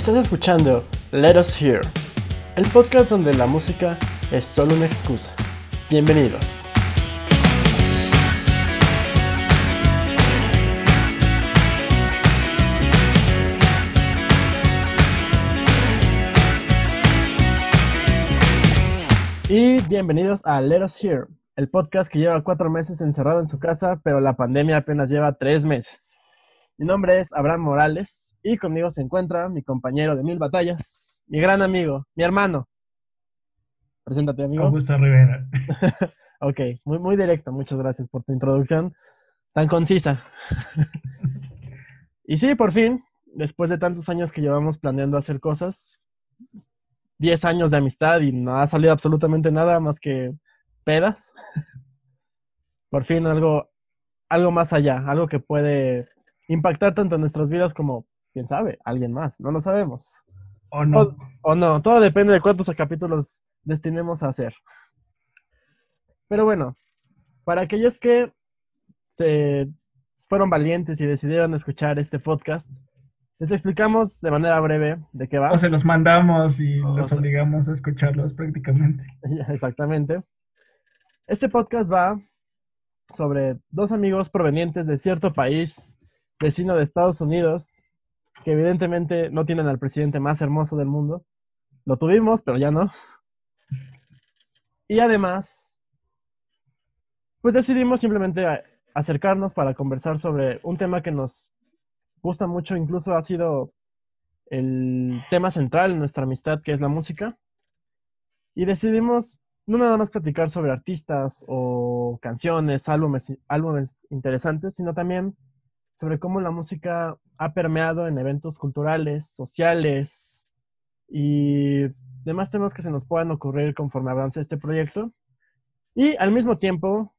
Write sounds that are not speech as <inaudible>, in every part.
Estás escuchando Let Us Hear, el podcast donde la música es solo una excusa. Bienvenidos. Y bienvenidos a Let Us Hear, el podcast que lleva cuatro meses encerrado en su casa, pero la pandemia apenas lleva tres meses. Mi nombre es Abraham Morales y conmigo se encuentra mi compañero de mil batallas, mi gran amigo, mi hermano. Preséntate, amigo. Augusto Rivera. <laughs> ok, muy, muy directo. Muchas gracias por tu introducción tan concisa. <laughs> y sí, por fin, después de tantos años que llevamos planeando hacer cosas, 10 años de amistad y no ha salido absolutamente nada más que pedas. <laughs> Por fin algo, algo más allá, algo que puede impactar tanto en nuestras vidas como, quién sabe, alguien más, no lo sabemos. O no. O, o no, todo depende de cuántos capítulos destinemos a hacer. Pero bueno, para aquellos que se fueron valientes y decidieron escuchar este podcast, les explicamos de manera breve de qué va. O se los mandamos y O los sea- obligamos a escucharlos prácticamente. <laughs> Exactamente. Este podcast va sobre dos amigos provenientes de cierto país vecino de Estados Unidos, que evidentemente no tienen al presidente más hermoso del mundo. Lo tuvimos, pero ya no. Y además, pues decidimos simplemente acercarnos para conversar sobre un tema que nos gusta mucho, incluso ha sido el tema central en nuestra amistad, que es la música. Y decidimos no nada más platicar sobre artistas o canciones, álbumes, álbumes interesantes, sino también sobre cómo la música ha permeado en eventos culturales, sociales y demás temas que se nos puedan ocurrir conforme avance este proyecto. Y al mismo tiempo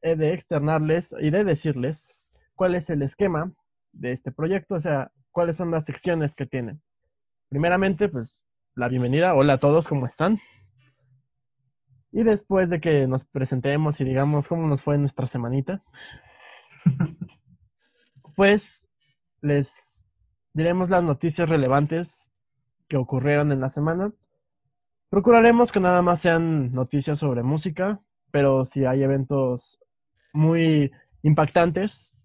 he de externarles y de decirles cuál es el esquema de este proyecto, o sea, cuáles son las secciones que tienen. Primeramente, pues la bienvenida, hola a todos, ¿cómo están? Y después de que nos presentemos y digamos cómo nos fue nuestra semanita, <laughs> pues les diremos las noticias relevantes que ocurrieron en la semana. Procuraremos que nada más sean noticias sobre música, pero si hay eventos muy impactantes,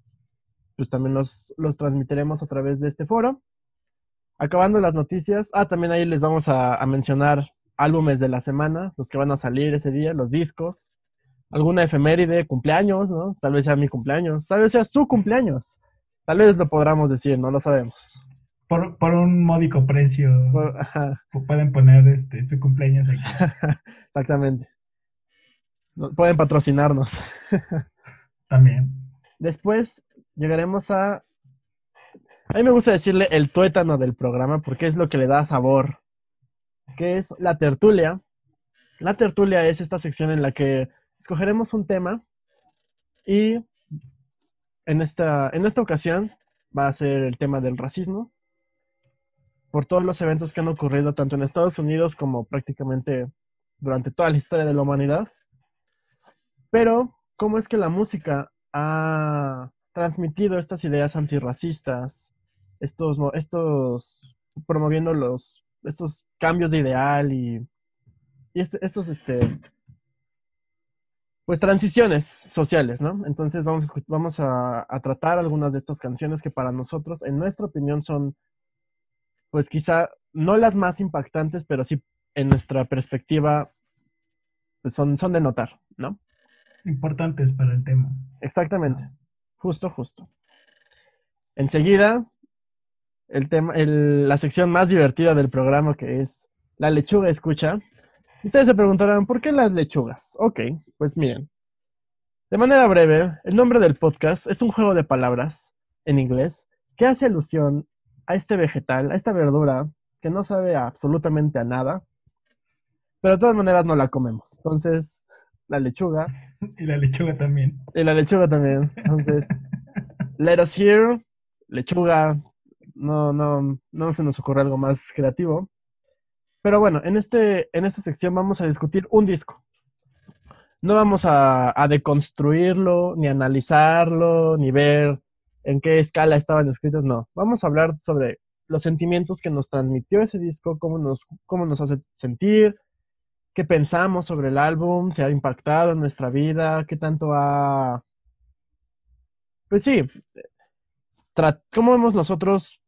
pues también los, los transmitiremos a través de este foro. Acabando las noticias, ah, también ahí les vamos a, a mencionar álbumes de la semana, los que van a salir ese día, los discos, alguna efeméride, cumpleaños, ¿no? Tal vez sea mi cumpleaños, tal vez sea su cumpleaños, tal vez lo podamos decir, no lo sabemos. Por, por un módico precio Por- ajá, pu- pueden poner este su cumpleaños aquí. <laughs> exactamente. Pueden patrocinarnos. <laughs> También. Después llegaremos a... A mí me gusta decirle el tuétano del programa porque es lo que le da sabor, que es la tertulia. La tertulia es esta sección en la que escogeremos un tema y en esta, en esta ocasión va a ser el tema del racismo por todos los eventos que han ocurrido tanto en Estados Unidos como prácticamente durante toda la historia de la humanidad. Pero, ¿cómo es que la música ha transmitido estas ideas antirracistas, estos, estos promoviendo los, estos cambios de ideal y, y este- estos, este, pues transiciones sociales, ¿no? Entonces vamos, a, vamos a, a tratar algunas de estas canciones que para nosotros, en nuestra opinión, son, pues quizá no las más impactantes, pero sí en nuestra perspectiva, pues son, son de notar, ¿no? Importantes para el tema. Exactamente. Justo, justo. Enseguida, el tema, el- la sección más divertida del programa que es la lechuga escucha. Ustedes se preguntarán, ¿por qué las lechugas? Ok, pues miren. De manera breve, el nombre del podcast es un juego de palabras en inglés que hace alusión a este vegetal, a esta verdura que no sabe absolutamente a nada, pero de todas maneras no la comemos. Entonces, la lechuga <laughs> Y la lechuga también. y la lechuga también. Entonces, <laughs> let us hear, lechuga. No, no, no se nos ocurre algo más creativo. Pero bueno, en, este, en esta sección vamos a discutir un disco. No vamos a, deconstruirlo, ni analizarlo, ni ver en qué escala estaban escritos. No, vamos a hablar sobre los sentimientos que nos transmitió ese disco, cómo nos, cómo nos hace sentir, qué pensamos sobre el álbum, si ha impactado en nuestra vida, qué tanto ha... Pues sí, cómo hemos nosotros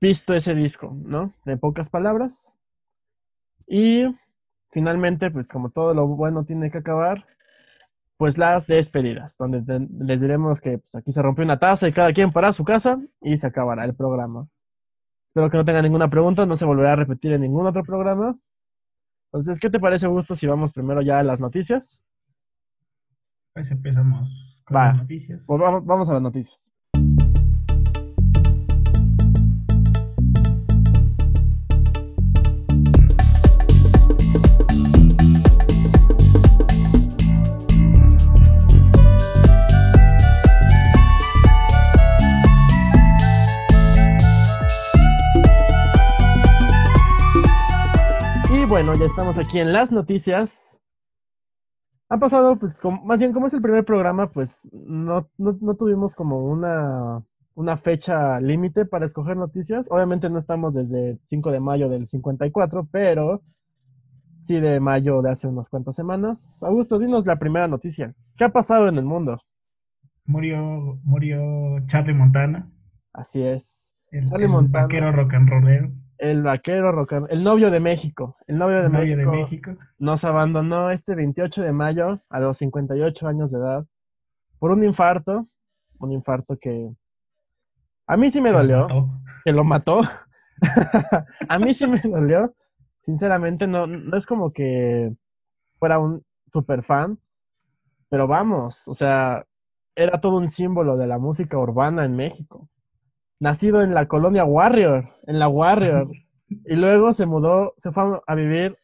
visto ese disco, ¿no? En pocas palabras. Y finalmente, pues como todo lo bueno tiene que acabar, pues las despedidas, donde les diremos que pues, aquí se rompió una taza y cada quien para su casa y se acabará el programa. Espero que no tengan ninguna pregunta, no se volverá a repetir en ningún otro programa. Entonces, ¿qué te parece, Augusto, si vamos primero ya a las noticias? Pues empezamos con Va. las noticias. Pues vamos, vamos a las noticias. Bueno, ya estamos aquí en las noticias. Ha pasado, pues, como- más bien como es el primer programa, pues no, no, no tuvimos como una, una fecha límite para escoger noticias. Obviamente no estamos desde el 5 de mayo del 54, pero sí de mayo de hace unas cuantas semanas. Augusto, dinos la primera noticia. ¿Qué ha pasado en el mundo? Murió, murió Charlie Montana, Así es. el, Charlie el Montana. vaquero rock and rollero, El vaquero rock and- el novio de México. El novio de, el novio México, de México. nos abandonó este 28 de mayo a los 58 años de edad por un infarto. Un infarto que a mí sí me dolió. mató. que lo mató. <laughs> a mí sí me dolió. Sinceramente, no, no es como que fuera un super fan, pero vamos, o sea, era todo un símbolo de la música urbana en México. Nacido en la colonia Warrior, en la Warrior, y luego se mudó, se fue a vivir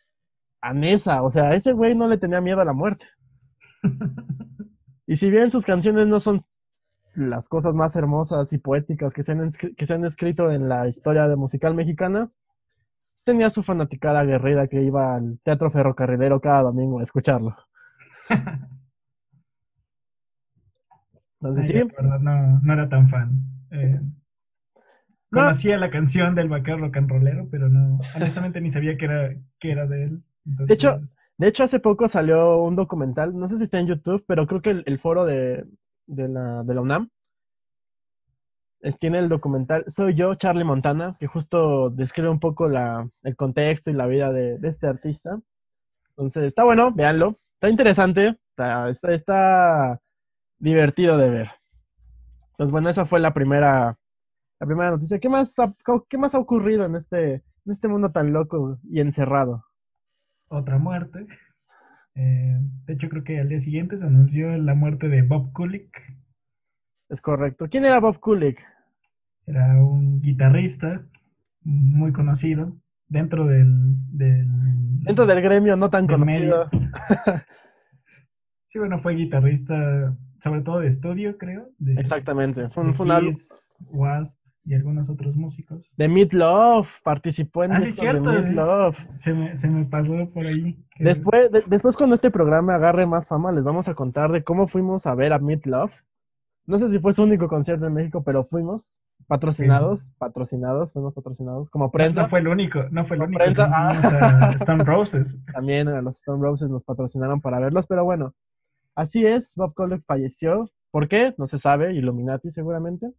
a Nesa, o sea, ese güey no le tenía miedo a la muerte. Y si bien sus canciones no son las cosas más hermosas y poéticas que se han, que se han escrito en la historia de musical mexicana, tenía su fanaticada aguerrida que iba al Teatro Ferrocarrilero cada domingo a escucharlo. <laughs> Entonces, Ay, sí, verdad, no, no era tan fan. Eh. Conocía la canción del vaquero rock and rollero, pero no, honestamente ni sabía que era, que era de él. De hecho, de hecho hace poco salió un documental, no sé si está en YouTube, pero creo que el, el foro de, de la, de la UNAM es- tiene el documental Soy yo, Charlie Montana, que justo describe un poco la, el contexto y la vida de, de este artista. Entonces, está bueno, véanlo. Está interesante, está, está, está divertido de ver. Entonces, bueno, esa fue la primera, la primera noticia. ¿Qué más ha, qué más ha ocurrido en este, en este mundo tan loco y encerrado? otra muerte. Eh, de hecho, creo que al día siguiente se anunció la muerte de Bob Kulick. Es correcto. ¿Quién era Bob Kulick? Era un guitarrista muy conocido dentro del... del Dentro del gremio no tan conocido. <laughs> Sí, bueno, fue guitarrista, sobre todo de estudio, creo. De, Exactamente. Fue de un, fue Wasp y algunos otros músicos. de Meat Love. Participó en Ah, sí, cierto. de Meat Love. Se me, se me pasó por ahí. que- Después, de- después, cuando este programa agarre más fama, les vamos a contar de cómo fuimos a ver a Meat Love. No sé si fue su único concierto en México, pero fuimos patrocinados, patrocinados, fuimos patrocinados como prensa. no fue el único, no fue el único. prensa, ah. a <laughs> Stone Roses. También a los Stone Roses nos patrocinaron para verlos, pero bueno, así es, Bob Kulick falleció. ¿Por qué? No se sabe, Illuminati seguramente.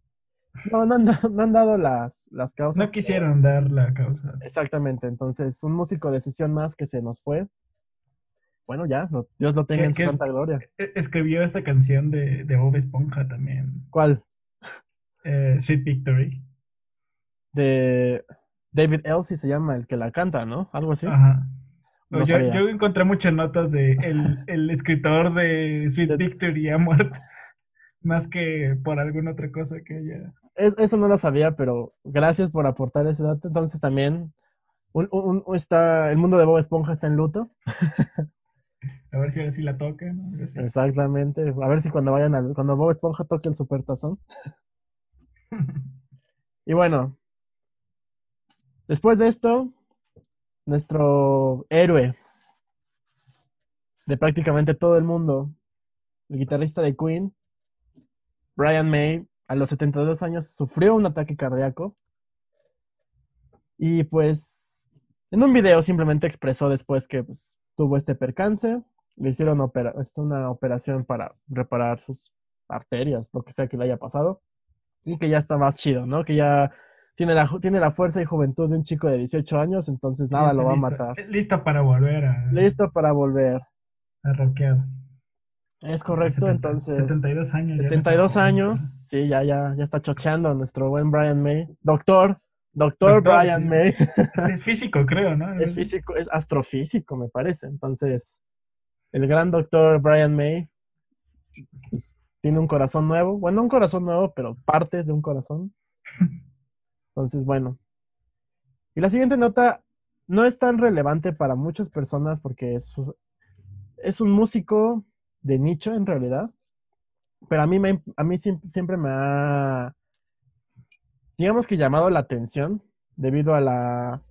No, no han, da- no han dado las, las causas. No pero- quisieron dar la causa. Exactamente, entonces un músico de sesión más que se nos fue. Bueno, ya, no- Dios lo tenga ¿Qué- en su es- santa gloria. E- Escribió esta canción de, de Bob Esponja también. ¿Cuál? eh, Sweet Victory. De David Elsie se llama el que la canta, ¿no? Algo así. Ajá. No yo encontré muchas notas de el, el escritor de Sweet De- Victory ha muerto. Más que por alguna otra cosa que haya. Es- eso no lo sabía, pero gracias por aportar ese dato. Entonces también un- un- un- está, el mundo de Bob Esponja está en luto. <laughs> A ver si ahora sí la tocan. ¿no? Exactamente. A ver si cuando vayan al, cuando Bob Esponja toque el supertazón. <laughs> Y bueno, después de esto, nuestro héroe de prácticamente todo el mundo, el guitarrista de Queen, Brian May, a los 72 años sufrió un ataque cardíaco. Y pues en un video simplemente expresó después que pues, tuvo este percance, le hicieron opera este, una operación para reparar sus arterias, lo que sea que le haya pasado, y que ya está más chido, ¿no? Que ya tiene la, tiene la fuerza y juventud de un chico de 18 años, entonces nada lo va a matar. Listo para volver a... Listo para volver. A rockear. Es correcto, entonces. 72 años. 72 años, sí, ya, ya, ya está chocheando nuestro buen Brian May. Doctor, doctor, Brian May. Es, físico, creo, ¿no? <laughs> Es físico, es astrofísico, me parece. Entonces, el gran doctor Brian May pues, tiene un corazón nuevo. Bueno, un corazón nuevo, pero partes de un corazón. <laughs> Entonces, bueno. Y la siguiente nota no es tan relevante para muchas personas porque es, es un músico de nicho en realidad. Pero a mí, a mí siempre me ha, digamos que llamado la atención debido a la,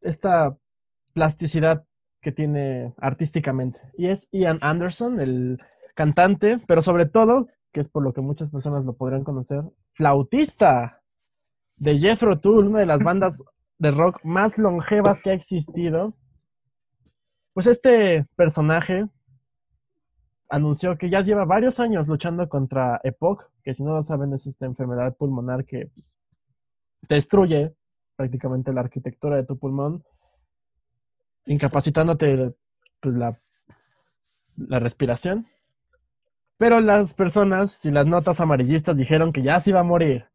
esta plasticidad que tiene artísticamente. Y es Ian Anderson, el cantante, pero sobre todo, que es por lo que muchas personas lo podrían conocer, flautista de Jethro Tull, una de las bandas de rock más longevas que ha existido. Pues este personaje anunció que ya lleva varios años luchando contra EPOC, que si no lo saben es esta enfermedad pulmonar que pues, destruye prácticamente la arquitectura de tu pulmón, incapacitándote pues, la, la respiración. Pero las personas y las notas amarillistas dijeron que ya se iba a morir.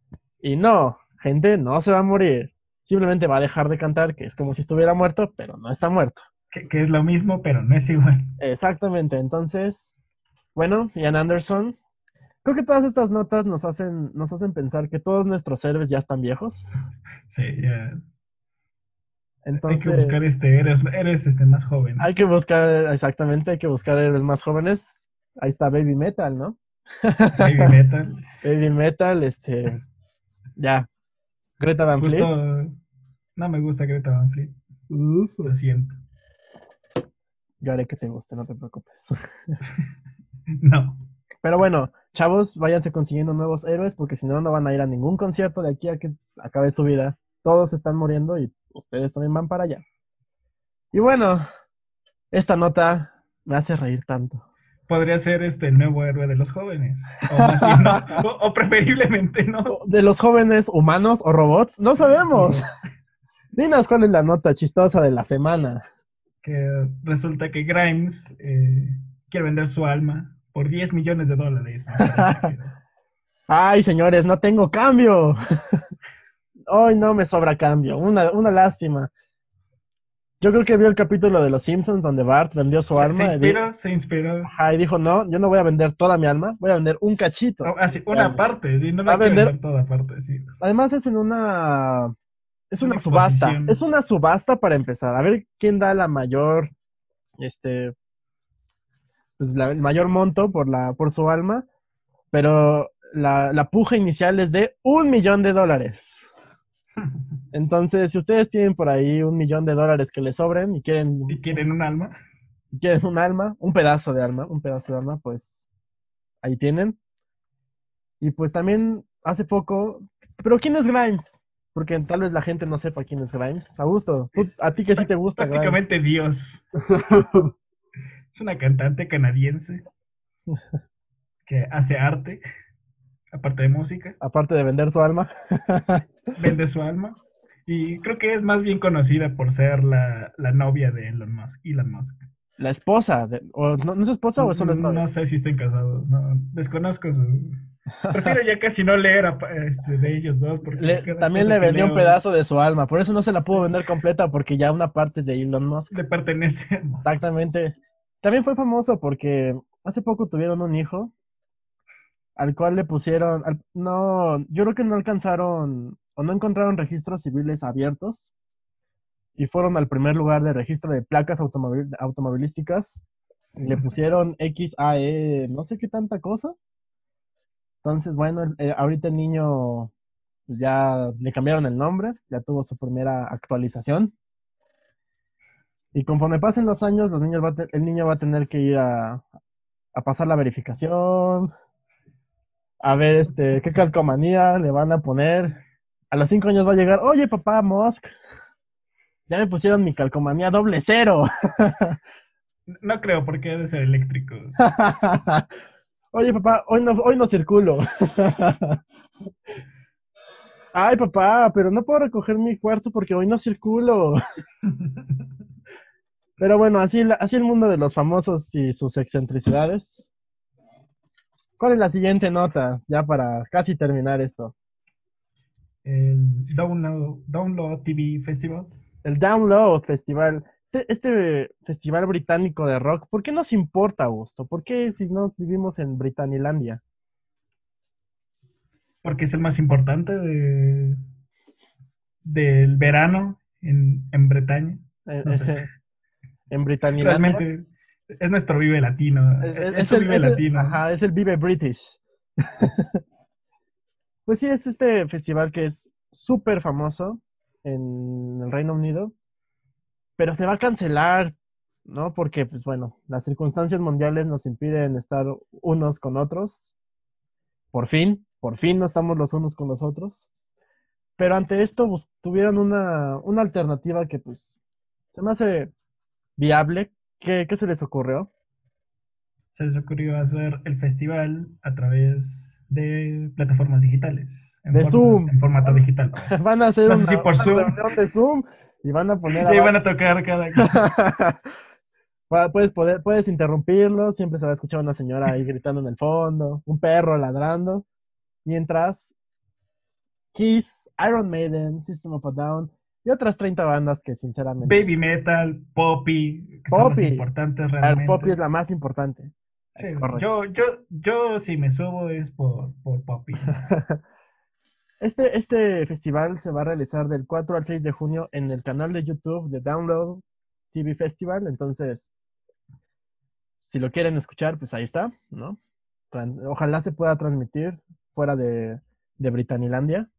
Y no, gente, no se va a morir. Simplemente va a dejar de cantar, que es como si estuviera muerto, pero no está muerto. Que, que es lo mismo, pero no es igual. Exactamente. Entonces, bueno, Ian Anderson. Creo que todas estas notas nos hacen, nos hacen pensar que todos nuestros héroes ya están viejos. Sí, ya. Entonces, hay que buscar este, héroes, este, más jóvenes. Hay que buscar, exactamente, hay que buscar héroes más jóvenes. Ahí está Baby Metal, ¿no? Baby <laughs> Metal. Baby Metal, este. Ya. Greta Van Fleet. No me gusta Greta Van Fleet. Lo siento. Yo haré que te guste, no te preocupes. <laughs> <laughs> No. Pero bueno, chavos, váyanse consiguiendo nuevos héroes porque si no, no van a ir a ningún concierto de aquí a que acabe su vida. Todos están muriendo y ustedes también van para allá. Y bueno, esta nota me hace reír tanto. Podría ser este el nuevo héroe de los jóvenes. O, <laughs> preferiblemente no. De los jóvenes humanos o robots, no sabemos. <laughs> Dinos cuál es la nota chistosa de la semana. Que resulta que Grimes eh, quiere vender su alma por 10 millones de dólares. <laughs> Ay, señores, no tengo cambio. Hoy no me sobra cambio. Una, una lástima. Yo creo que vio el capítulo de Los Simpsons donde Bart vendió su alma. Se inspiró, se inspiró. y dijo, no, yo no voy a vender toda mi alma, voy a vender un cachito. así, una parte, sí, no la a vender, toda parte, sí. Además es en una... Es una, subasta. Es una subasta para empezar. A ver quién da la mayor, este, pues, el mayor monto por, la, por su alma, pero la, la puja inicial es de un millón de dólares. <laughs> Entonces, si ustedes tienen por ahí un millón de dólares que les sobren y quieren... ¿Y quieren un alma? Quieren un alma, un pedazo de alma, un pedazo de alma, pues ahí tienen. Y pues también hace poco... ¿Pero quién es Grimes? Porque tal vez la gente no sepa quién es Grimes. Augusto, a ti que sí te gusta. Prácticamente Dios. <laughs> Es una cantante canadiense <laughs> que hace arte, aparte de música. Aparte de vender su alma. <laughs> Vende su alma. Y creo que es más bien conocida por ser la, novia de Elon Musk, Elon Musk. La esposa, o, ¿no, es esposa o solo es novia? No sé si están casados, no, desconozco su... Prefiero ya casi no leer este, de ellos dos. Porque también le vendió un pedazo de su alma, por eso no se la pudo vender completa, porque ya una parte es de Elon Musk. Le pertenece. Exactamente. También fue famoso porque hace poco tuvieron un hijo al cual le pusieron, no, yo creo que no alcanzaron o no encontraron registros civiles abiertos y fueron al primer lugar de registro de placas automovilísticas y le pusieron XAE, no sé qué tanta cosa. Entonces, bueno, ahorita el niño pues, ya le cambiaron el nombre, ya tuvo su primera actualización. Y conforme pasen los años, los niños el niño va a tener que ir a, pasar la verificación, a ver este qué calcomanía le van a poner. A los cinco años va a llegar, oye papá, Musk, ya me pusieron mi calcomanía doble cero. No creo, porque debe ser eléctrico. <laughs> Oye, papá, hoy no, hoy no circulo. <laughs> Ay, papá, pero no puedo recoger mi cuarto porque hoy no circulo. <laughs> Pero bueno, así, así el mundo de los famosos y sus excentricidades. ¿Cuál es la siguiente nota? Ya para casi terminar esto. El Download, Download TV Festival. El Download Festival. Este, este festival británico de rock, ¿por qué nos importa, Augusto? ¿Por qué si no vivimos en Britanilandia? Porque es el más importante de, del verano en, en Bretaña. Eh, No sé. <laughs> en Britanilandia. Realmente es nuestro Vive Latino. Es, Es, es- es el Vive es el- Latino. ajá, es el Vive British. <laughs> pues sí, es este festival que es súper famoso en el Reino Unido, pero se va a cancelar, ¿no? Porque, pues bueno, las circunstancias mundiales nos impiden estar unos con otros. Por fin, por fin no estamos los unos con los otros. Pero ante esto tuvieron una, una alternativa que, pues, se me hace viable. ¿Qué, qué se les ocurrió? Se les ocurrió hacer el festival a través de plataformas digitales. En De forma- Zoom. En formato digital. <laughs> Van a hacer No una, si por Zoom. reunión de Zoom y van a poner <laughs> Y van a tocar cada... <laughs> Puedes, poder, puedes interrumpirlo, siempre se va a escuchar una señora ahí gritando en el fondo, un perro ladrando, mientras Kiss, Iron Maiden, System of a Down y otras 30 bandas que sinceramente... Baby metal, poppy, que son las Poppy. El realmente. Poppy es la más importante. Es Sí, yo, yo, yo si me subo es por, por Poppy. <laughs> Este, este festival se va a realizar del 4 al 6 de junio en el canal de YouTube de Download TV Festival. Entonces, si lo quieren escuchar, pues ahí está, ¿no? Ojalá se pueda transmitir fuera de, de Britanilandia,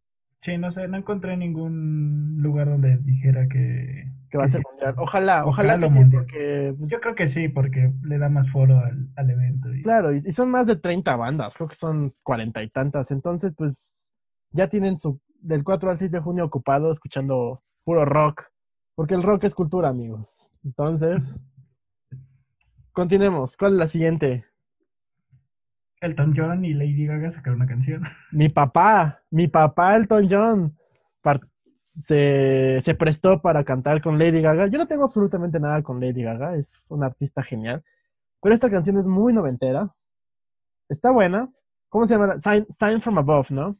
Sí, no sé, no encontré ningún lugar donde dijera que... que va a ser sí. mundial. Ojalá, ojalá Local que sí, mundial. porque, pues, Yo creo que sí, porque le da más foro al, al evento. y- claro, y, y son más de 30 bandas, creo que son cuarenta y tantas. Entonces, pues, ya tienen su del 4 al 6 de junio ocupado escuchando puro rock, porque el rock es cultura, amigos. Entonces, <laughs> continuemos. ¿Cuál es la siguiente? Elton John y Lady Gaga sacaron una canción. <laughs> Mi papá, mi papá Elton John se, se prestó para cantar con Lady Gaga. Yo no tengo absolutamente nada con Lady Gaga, es una artista genial. Pero esta canción es muy noventera. Está buena. ¿Cómo se llama? Sign, Sign from Above, ¿no?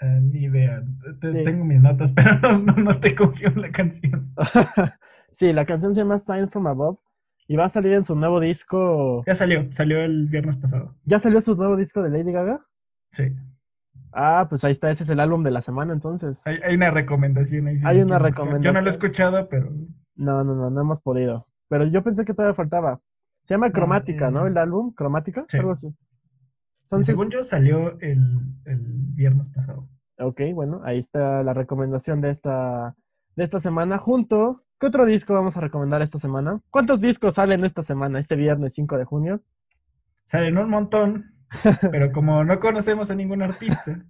Eh, ni idea. Te- Sí. Tengo mis notas, <laughs> pero no, no, no te confío en la canción. <laughs> sí, la canción se llama Sign from Above y va a salir en su nuevo disco. Ya salió, salió el viernes pasado. ¿Ya salió su nuevo disco de Lady Gaga? Sí. Ah, pues ahí está, ese es el álbum de la semana entonces. Hay, hay una recomendación ahí. Hay una escuchar. Yo no lo recomendación. he escuchado, pero No, no, no, no hemos podido. Pero yo pensé que todavía faltaba. Se llama No, Cromática, ¿no? El álbum, Cromática, sí. algo así. Entonces, según yo salió el, el viernes pasado. ok, bueno, ahí está la recomendación de esta, de esta semana. Junto, ¿qué otro disco vamos a recomendar esta semana? ¿Cuántos discos salen esta semana, este viernes 5 de junio? Salen un montón, <laughs> pero como no conocemos a ningún artista,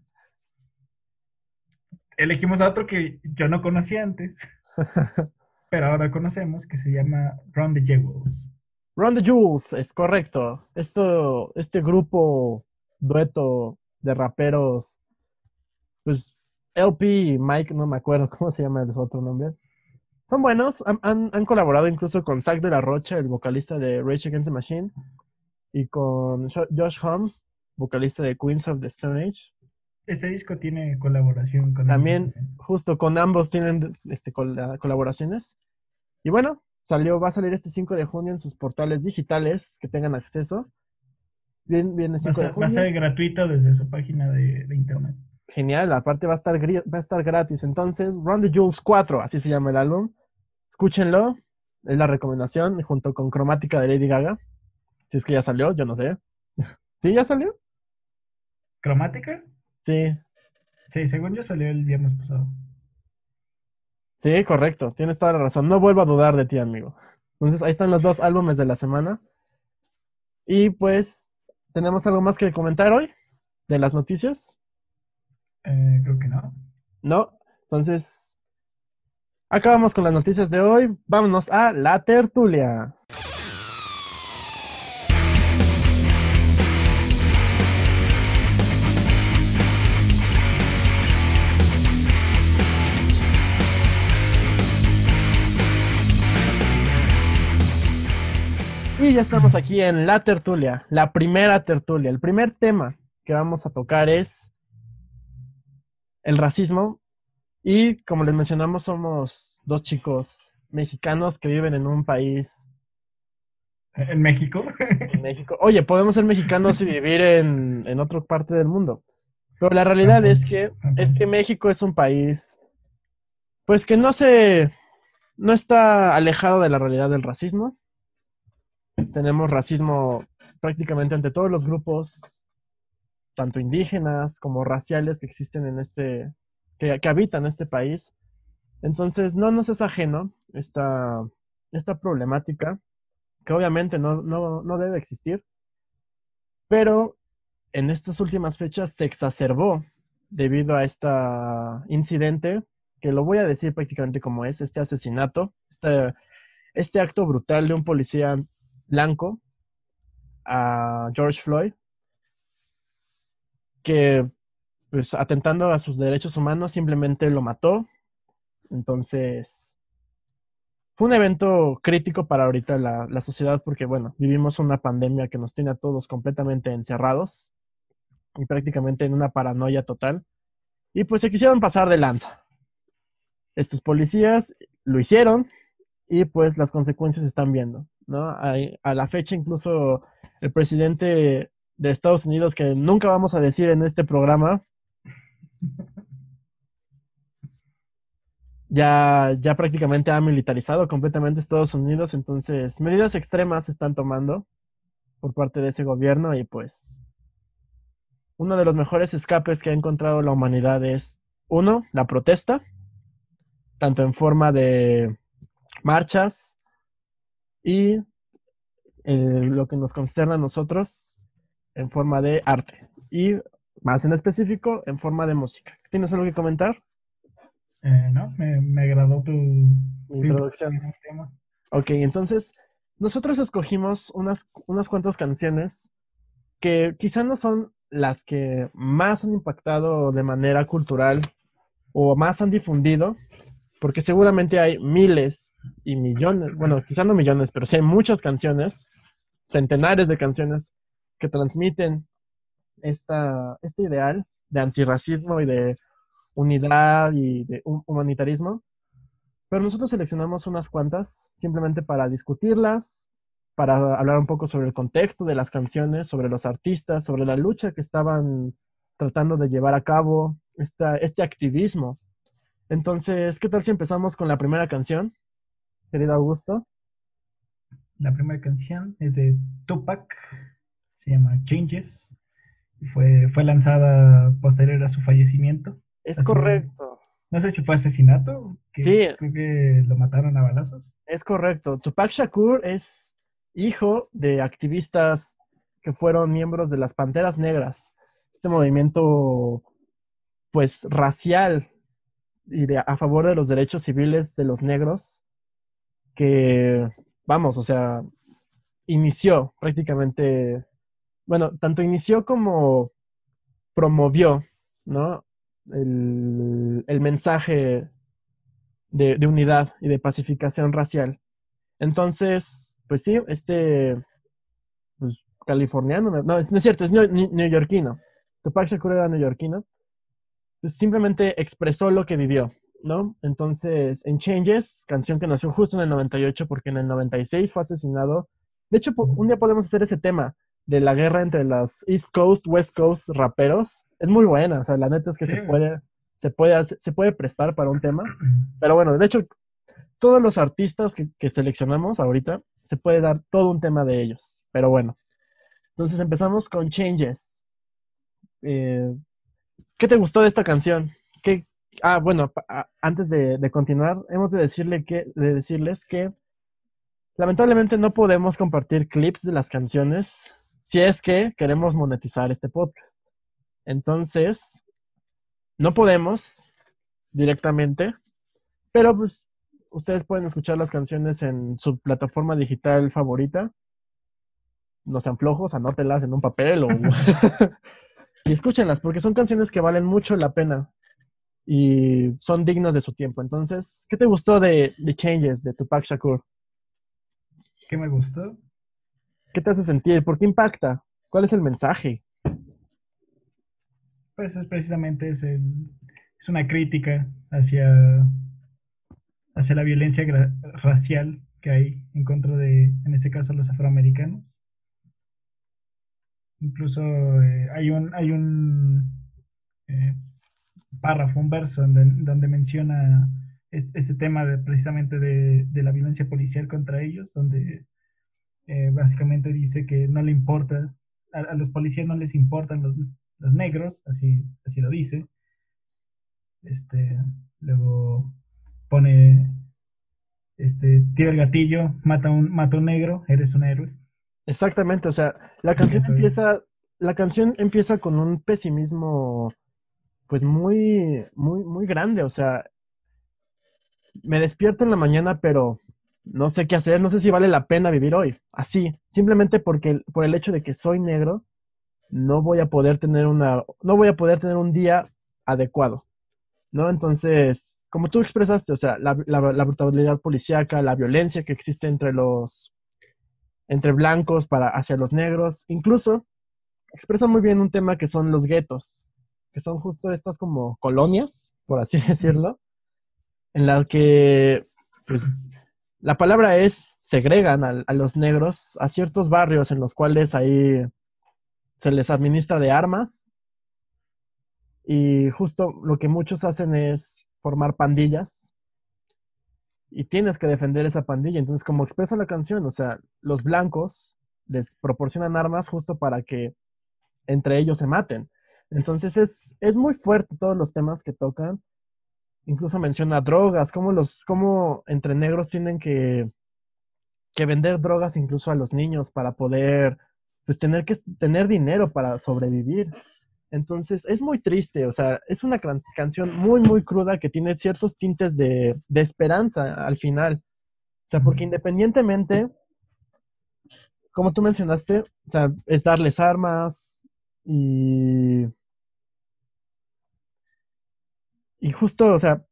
elegimos a otro que yo no conocía antes, <laughs> pero ahora conocemos, que se llama Run the Jewels. Run the Jewels, es correcto. Esto, este grupo, dueto de raperos, pues LP y Mike, no me acuerdo <laughs> cómo se llama el otro nombre. Son buenos, han, han- han colaborado incluso con Zack de la Rocha, el vocalista de Rage Against the Machine, y con Jo- Josh Holmes, vocalista de Queens of the Stone Age. Este disco tiene colaboración con También, justo con ambos tienen este, col- colaboraciones. Y bueno, salió, va a salir este 5 de junio en sus portales digitales que tengan acceso. Bien, viene va, a 5 de ser, va a junio. ser gratuito desde su página de, de internet. Genial, aparte va a estar va a estar gratis. Entonces, Run the Jewels 4, así se llama el álbum. Escúchenlo, es la recomendación, junto con Cromática de Lady Gaga. Si es que ya salió, yo no sé. <laughs> ¿Sí, ya salió? ¿Cromática? Sí, Sí, según yo salió el viernes pasado. sí, correcto, tienes toda la razón. No vuelvo a dudar de ti, amigo. Entonces, ahí están los dos álbumes de la semana. Y pues, ¿tenemos algo más que comentar hoy de las noticias? Eh, creo que No, entonces acabamos con las noticias de hoy. Vámonos a la tertulia. Y ya estamos aquí en la tertulia, la primera tertulia. El primer tema que vamos a tocar es el racismo. Y como les mencionamos, somos dos chicos mexicanos que viven en un país. ¿En México? En México. Oye, podemos ser mexicanos y vivir en, en otra parte del mundo. Pero la realidad es que, es que México es un país, pues que no se, no está alejado de la realidad del racismo tenemos racismo prácticamente ante todos los grupos, tanto indígenas como raciales que existen en este, que, habitan este país. Entonces, no nos es ajeno esta, esta problemática, que obviamente no, no, no debe existir, pero en estas últimas fechas se exacerbó debido a este incidente, que lo voy a decir prácticamente como es, este asesinato, este, este acto brutal de un policía blanco a George Floyd, que pues atentando a sus derechos humanos simplemente lo mató. Entonces, fue un evento crítico para ahorita la, la, sociedad porque, bueno, vivimos una pandemia que nos tiene a todos completamente encerrados y prácticamente en una paranoia total. Y pues se quisieron pasar de lanza. Estos policías lo hicieron y pues las consecuencias se están viendo. ¿no? A, la fecha incluso el presidente de Estados Unidos, que nunca vamos a decir en este programa, ya, ya prácticamente ha militarizado completamente Estados Unidos, entonces medidas extremas se están tomando por parte de ese gobierno y pues uno de los mejores escapes que ha encontrado la humanidad es, uno, la protesta, tanto en forma de marchas, y eh, lo que nos concerna a nosotros en forma de arte y más en específico en forma de música. ¿Tienes algo que comentar? Eh, no, me, agradó tu, introducción. Ok, entonces nosotros escogimos unas, unas cuantas canciones que quizá no son las que más han impactado de manera cultural o más han difundido, porque seguramente hay miles y millones, bueno, quizá no millones, pero sí hay muchas canciones, centenares de canciones que transmiten este ideal de antirracismo y de unidad y de humanitarismo. Pero nosotros seleccionamos unas cuantas simplemente para discutirlas, para hablar un poco sobre el contexto de las canciones, sobre los artistas, sobre la lucha que estaban tratando de llevar a cabo, este activismo entonces, ¿qué tal si empezamos con la primera canción, querido Augusto? La primera canción es de Tupac, se llama Changes, y fue, fue lanzada posterior a su fallecimiento. Es correcto. No sé si fue asesinato, que sí. creo que lo mataron a balazos. Es correcto. Tupac Shakur es hijo de activistas que fueron miembros de las Panteras Negras, este movimiento pues racial y de, a favor de los derechos civiles de los negros, que, vamos, o sea, inició prácticamente, bueno, tanto inició como promovió, ¿no? El, mensaje de, de, unidad y de pacificación racial. Entonces, pues sí, este, pues, californiano, no, no es cierto, es neoyorquino. Tupac Shakur era neoyorquino pues, simplemente expresó lo que vivió, ¿no? Entonces, en Changes, canción que nació justo en el 98 porque en el 96 fue asesinado. De hecho, un día podemos hacer ese tema de la guerra entre las East Coast, West Coast raperos. Es muy buena, o sea, la neta es que se puede se puede se puede prestar para un tema. <clears throat> Pero bueno, de hecho, todos los artistas que, que seleccionamos ahorita se puede dar todo un tema de ellos. Pero bueno, entonces empezamos con Changes. Eh, ¿Qué te gustó de esta canción? ¿Qué, ah, bueno, antes de, continuar, hemos de, decirle que, de decirles que lamentablemente no podemos compartir clips de las canciones si es que queremos monetizar este podcast. Entonces, no podemos, directamente, pero pues ustedes pueden escuchar las canciones en su plataforma digital favorita. No sean flojos, anótelas en un papel o... <laughs> y escúchenlas, porque son canciones que valen mucho la pena y son dignas de su tiempo. Entonces, ¿qué te gustó de The Changes de Tupac Shakur? ¿Qué me gustó? ¿Qué te hace sentir? ¿Por qué impacta? ¿Cuál es el mensaje? Pues es precisamente es, una crítica hacia, hacia la violencia racial que hay en contra de, en este caso, los afroamericanos. Incluso eh, hay un, hay un eh, párrafo, un verso donde, menciona este, tema de, precisamente de, la violencia policial contra ellos, donde eh, básicamente dice que no le importa, a, los policías no les importan los, negros, así, así lo dice. Este, luego pone, este, tira el gatillo, mata un, mata un negro, eres un héroe. Exactamente, o sea, la canción empieza, la canción empieza con un pesimismo pues muy, muy, muy grande. O sea, me despierto en la mañana, pero no sé qué hacer, no sé si vale la pena vivir hoy. Así, simplemente porque por el hecho de que soy negro, no voy a poder tener una, no voy a poder tener un día adecuado. ¿No? Entonces, como tú expresaste, o sea, la, la, brutalidad policíaca, la violencia que existe entre los, entre blancos para hacia los negros, incluso expresa muy bien un tema que son los guetos, que son justo estas como colonias, por así <laughs> decirlo, en las que, pues, la palabra es, segregan a, los negros a ciertos barrios en los cuales ahí se les administra de armas y justo lo que muchos hacen es formar pandillas y tienes que defender esa pandilla. Entonces, como expresa la canción, o sea, los blancos les proporcionan armas justo para que entre ellos se maten. Entonces es, es muy fuerte todos los temas que tocan. Incluso menciona drogas, cómo los, cómo entre negros tienen que, que vender drogas incluso a los niños para poder, pues tener que tener dinero para sobrevivir. Entonces es muy triste, o sea, es una canción muy, muy cruda que tiene ciertos tintes de, de esperanza al final. O sea, porque independientemente, como tú mencionaste, o sea, es darles armas y Y justo, o sea,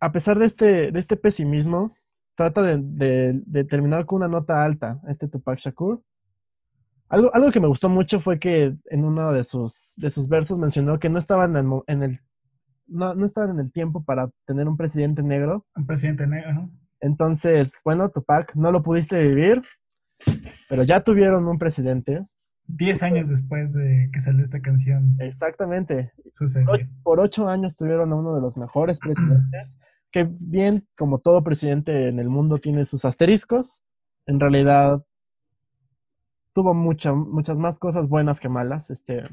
a pesar de este, de este pesimismo, trata de, terminar con una nota alta, este Tupac Shakur. Algo, algo que me gustó mucho fue que en uno de sus, de sus versos mencionó que no estaban en, el no, no, estaban en el tiempo para tener un presidente negro. Un presidente negro. Entonces, bueno, Tupac, no lo pudiste vivir, pero ya tuvieron un presidente. Diez años después de que salió esta canción. Exactamente. Por, ocho años tuvieron a uno de los mejores <clears throat> presidentes, que bien como todo presidente en el mundo tiene sus asteriscos, en realidad tuvo muchas más cosas buenas que malas. Este,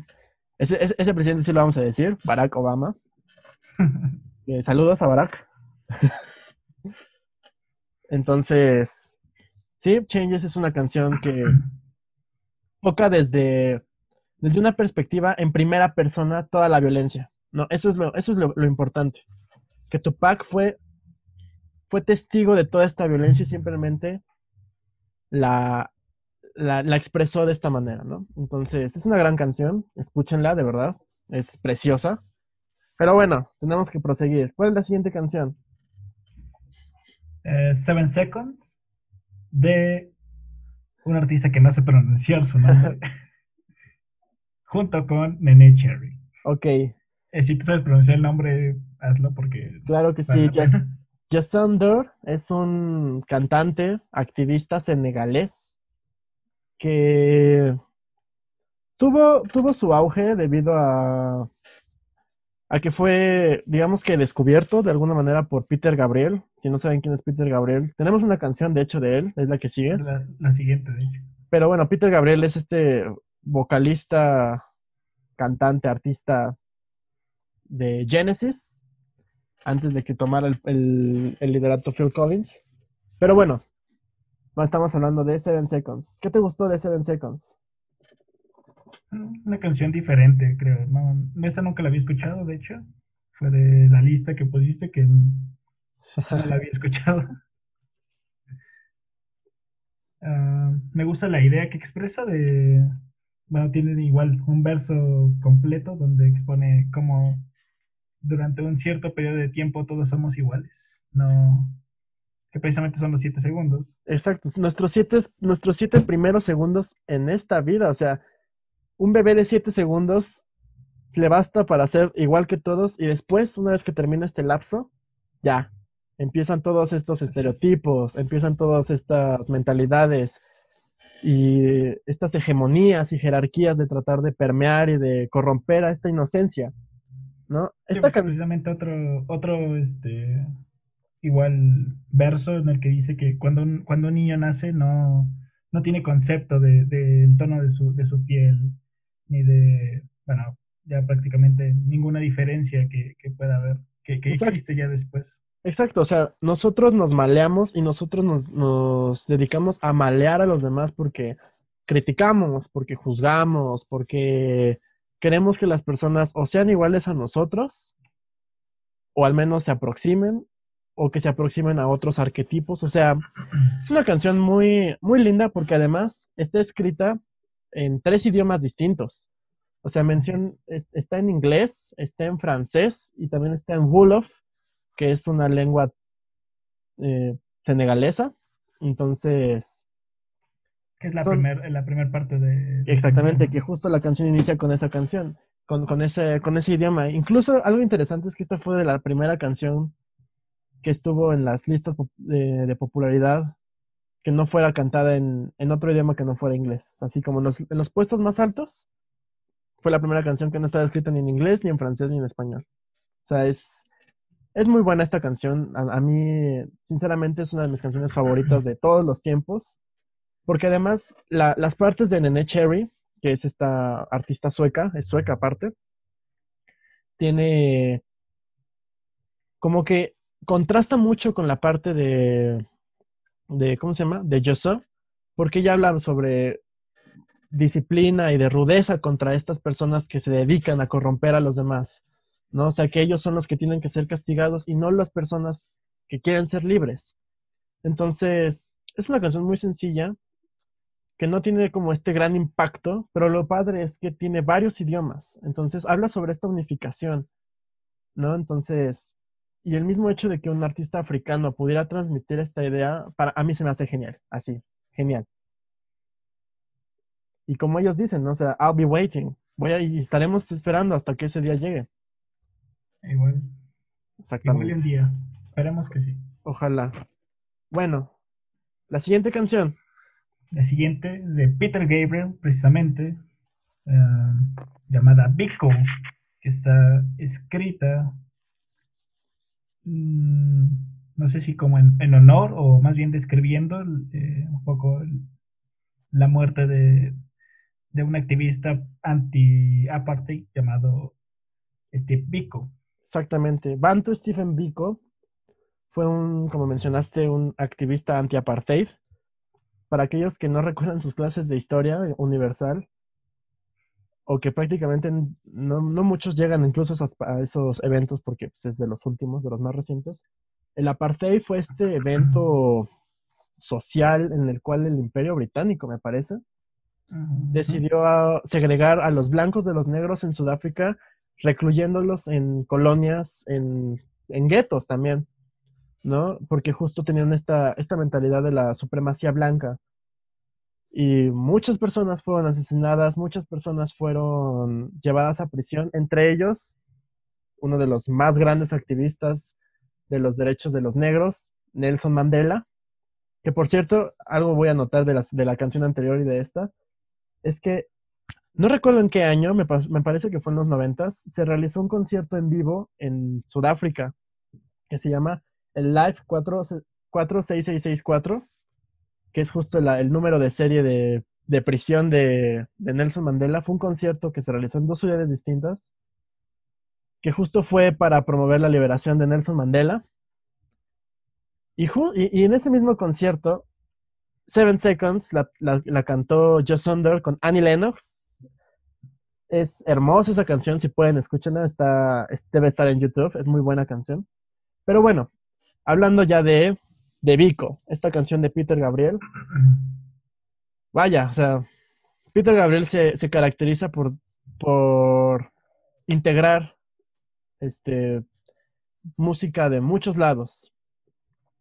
ese, ese, presidente sí lo vamos a decir, Barack Obama. <laughs> Eh, saludos a Barack. <laughs> Entonces, sí, Changes es una canción que <clears throat> toca desde, desde una perspectiva en primera persona toda la violencia. No, eso es lo, eso es lo, importante. Que Tupac fue, fue testigo de toda esta violencia y simplemente la, la, la, expresó de esta manera, ¿no? Entonces, es una gran canción, escúchenla, de verdad, es preciosa. Pero bueno, tenemos que proseguir. ¿Cuál es la siguiente canción? Eh, Seven Seconds de un artista que no sé pronunciar su nombre, <laughs> junto con Nene Cherry. Ok. Eh, si tú sabes pronunciar el nombre, hazlo porque... Claro que sí. Jason es un cantante, activista senegalés que tuvo, tuvo su auge debido a a que fue, digamos que descubierto de alguna manera por Peter Gabriel. Si no saben quién es Peter Gabriel, tenemos una canción de hecho de él, es la que sigue. La, siguiente, de hecho. Pero bueno, Peter Gabriel es este vocalista, cantante, artista de Genesis, antes de que tomara el, el liderato Phil Collins. Pero bueno, estamos hablando de Seven Seconds. ¿Qué te gustó de Seven Seconds? Una canción diferente, creo. No, esta nunca la había escuchado, de hecho. fue de la lista que pusiste que no la había escuchado. <laughs> Ah, me gusta la idea que expresa de, bueno, tiene igual un verso completo donde expone cómo durante un cierto periodo de tiempo todos somos iguales, no que precisamente son los siete segundos. Exacto, nuestros siete, nuestros siete primeros segundos en esta vida, o sea, un bebé de siete segundos le basta para ser igual que todos y después, una vez que termina este lapso, ya, empiezan todos estos estereotipos, empiezan todas estas mentalidades y estas hegemonías y jerarquías de tratar de permear y de corromper a esta inocencia, ¿no? Esta pues, precisamente otro, otro, este, igual verso en el que dice que cuando un, cuando un niño nace no, no tiene concepto del de, tono de su, de su piel, ni de, bueno, ya prácticamente ninguna diferencia que, pueda haber, que, que existe ya después. Exacto, o sea, nosotros nos maleamos y nosotros nos, nos, dedicamos a malear a los demás porque criticamos, porque juzgamos, porque queremos que las personas o sean iguales a nosotros, o al menos se aproximen, o que se aproximen a otros arquetipos. O sea, es una canción muy, muy linda porque además está escrita en tres idiomas distintos. O sea, mención, está en inglés, está en francés y también está en Wolof, que es una lengua eh, senegalesa. Entonces... Que es la primera parte de... exactamente, que justo la canción inicia con esa canción, con, con, ese, con ese idioma. Incluso algo interesante es que esta fue de la primera canción que estuvo en las listas de, popularidad que no fuera cantada en, otro idioma que no fuera inglés. Así como en los, en los puestos más altos, fue la primera canción que no estaba escrita ni en inglés, ni en francés, ni en español. O sea, es, es muy buena esta canción. A, mí, sinceramente, es una de mis canciones favoritas de todos los tiempos. Porque además, las partes de Nene Cherry, que es esta artista sueca, es sueca aparte, tiene como que contrasta mucho con la parte de, de ¿cómo se llama? De Joseph, porque ella habla sobre disciplina y de rudeza contra estas personas que se dedican a corromper a los demás. ¿no? O sea, que ellos son los que tienen que ser castigados y no las personas que quieren ser libres. Entonces, es una canción muy sencilla, que no tiene como este gran impacto, pero lo padre es que tiene varios idiomas. Entonces, habla sobre esta unificación, ¿no? Entonces, y el mismo hecho de que un artista africano pudiera transmitir esta idea, para a mí se me hace genial, así, genial. Y como ellos dicen, ¿no? O sea, I'll be waiting. Voy a, y estaremos esperando hasta que ese día llegue. Igual. Exactamente. Igual un día. Esperemos que sí. Ojalá. Bueno, la siguiente canción. La siguiente es de Peter Gabriel, precisamente, eh, llamada Biko, que está escrita, mm, no sé si como en, honor o más bien describiendo eh, un poco la muerte de, de un activista anti-apartheid llamado Steve Biko. Exactamente. Bantu Stephen Biko fue un, como mencionaste, un activista anti-apartheid. Para aquellos que no recuerdan sus clases de historia universal, o que prácticamente no, muchos llegan incluso a, esos eventos porque pues, es de los últimos, de los más recientes. El apartheid fue este evento <clears throat> social en el cual el imperio británico, me parece, decidió segregar a los blancos de los negros en Sudáfrica recluyéndolos en colonias, en, en guetos también, ¿no? Porque justo tenían esta, esta mentalidad de la supremacía blanca. Y muchas personas fueron asesinadas, muchas personas fueron llevadas a prisión, entre ellos uno de los más grandes activistas de los derechos de los negros, Nelson Mandela, que por cierto, algo voy a notar de, las, de la canción anterior y de esta, es que no recuerdo en qué año, me, parece que fue en los noventas, se realizó un concierto en vivo en Sudáfrica que se llama el Live 46664, que es justo el número de serie de, prisión de, Nelson Mandela. Fue un concierto que se realizó en dos ciudades distintas, que justo fue para promover la liberación de Nelson Mandela. Y, en ese mismo concierto, Seven Seconds la, cantó Joe Sonder con Annie Lennox Es hermosa esa canción, si pueden escúchenla, está, debe estar en YouTube, es muy buena canción. Pero bueno, hablando ya de, de Vico, esta canción de Peter Gabriel. Vaya, o sea, Peter Gabriel se, se caracteriza por, por integrar este, música de muchos lados,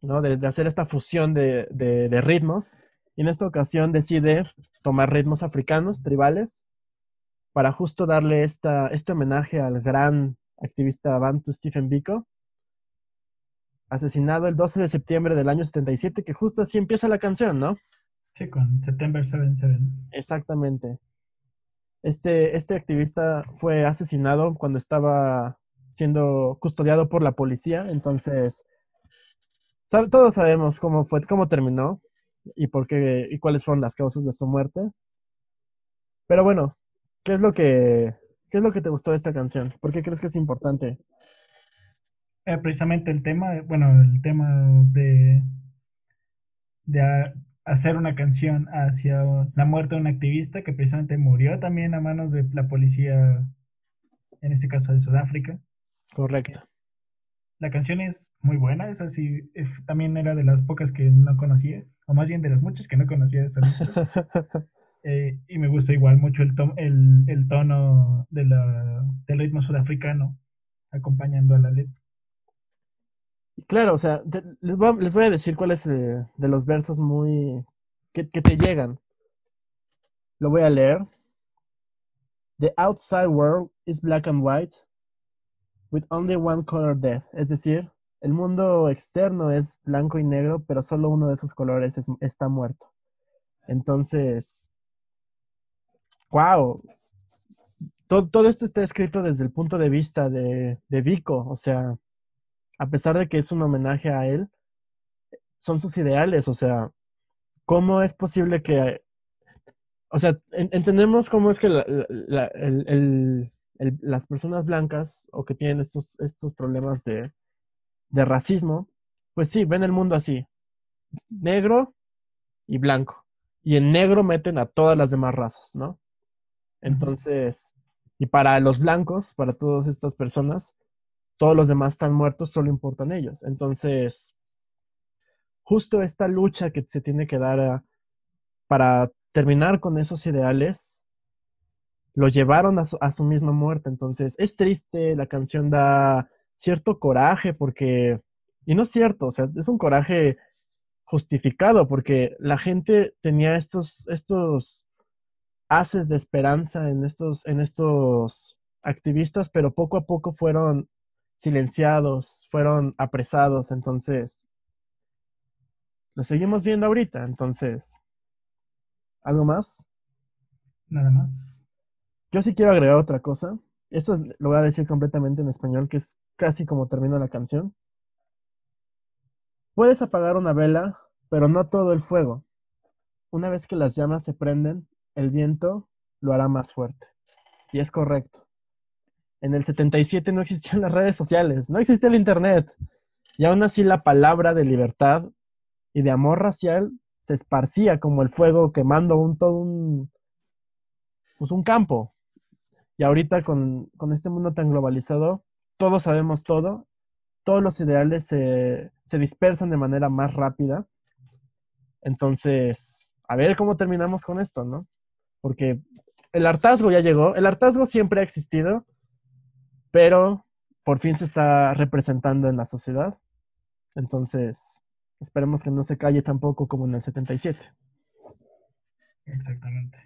¿no? De, hacer esta fusión de, de, ritmos. Y en esta ocasión decide tomar ritmos africanos, tribales, para justo darle esta, este homenaje al gran activista Bantu Stephen Biko, asesinado el 12 de septiembre del año 77, que justo así empieza la canción, ¿no? Sí, con September 77. Exactamente. Este, este activista fue asesinado cuando estaba siendo custodiado por la policía, entonces todos sabemos cómo fue, cómo terminó y por qué y cuáles fueron las causas de su muerte. Pero bueno, ¿qué es lo que qué es lo que te gustó de esta canción? ¿Por qué crees que es importante? Eh, precisamente el tema, bueno, el tema de de hacer una canción hacia la muerte de un activista que precisamente murió también a manos de la policía, en este caso de Sudáfrica. Correcto. La canción es muy buena, es así, también era de las pocas que no conocía, o más bien de las muchas que no conocía esta <laughs> eh, y me gusta igual mucho el, el, tono de la, del ritmo sudafricano acompañando a la letra. Claro, o sea, les, voy a, decir cuáles de los versos muy que, te llegan. Lo voy a leer. The outside world is black and white, with only one color death. Es decir, el mundo externo es blanco y negro, pero solo uno de esos colores está muerto. Entonces, wow. Todo, todo, esto está escrito desde el punto de vista de, de Vico. O sea, a pesar de que es un homenaje a él, son sus ideales. O sea, ¿cómo es posible que... O sea, entendemos cómo es que el, las personas blancas o que tienen estos, estos problemas de, racismo, pues sí, ven el mundo así, negro y blanco. Y en negro meten a todas las demás razas, ¿no? Entonces, y para los blancos, para todas estas personas, todos los demás están muertos, solo importan ellos. Entonces, justo esta lucha que se tiene que dar para terminar con esos ideales lo llevaron a su, misma muerte. Entonces, es triste, la canción da cierto coraje porque, y no es cierto, o sea, es un coraje justificado porque la gente tenía estos, estos haces de esperanza en estos, en estos activistas, pero poco a poco fueron silenciados, fueron apresados, entonces lo seguimos viendo ahorita, entonces, ¿algo más? Nada más. Yo sí quiero agregar otra cosa. Esto lo voy a decir completamente en español, que es casi como termina la canción. Puedes apagar una vela, pero no todo el fuego. Una vez que las llamas se prenden, el viento lo hará más fuerte. Y es correcto. En el 77 no existían <laughs> las redes sociales, no existía el Internet. Y aún así la palabra de libertad y de amor racial se esparcía como el fuego quemando un, todo un, pues un campo. Y ahorita con, este mundo tan globalizado, todos sabemos todo, todos los ideales se, se dispersan de manera más rápida. Entonces, a ver cómo terminamos con esto, ¿no? Porque el hartazgo ya llegó, el hartazgo siempre ha existido, pero por fin se está representando en la sociedad. Entonces, esperemos que no se calle tampoco como en el 77. Exactamente.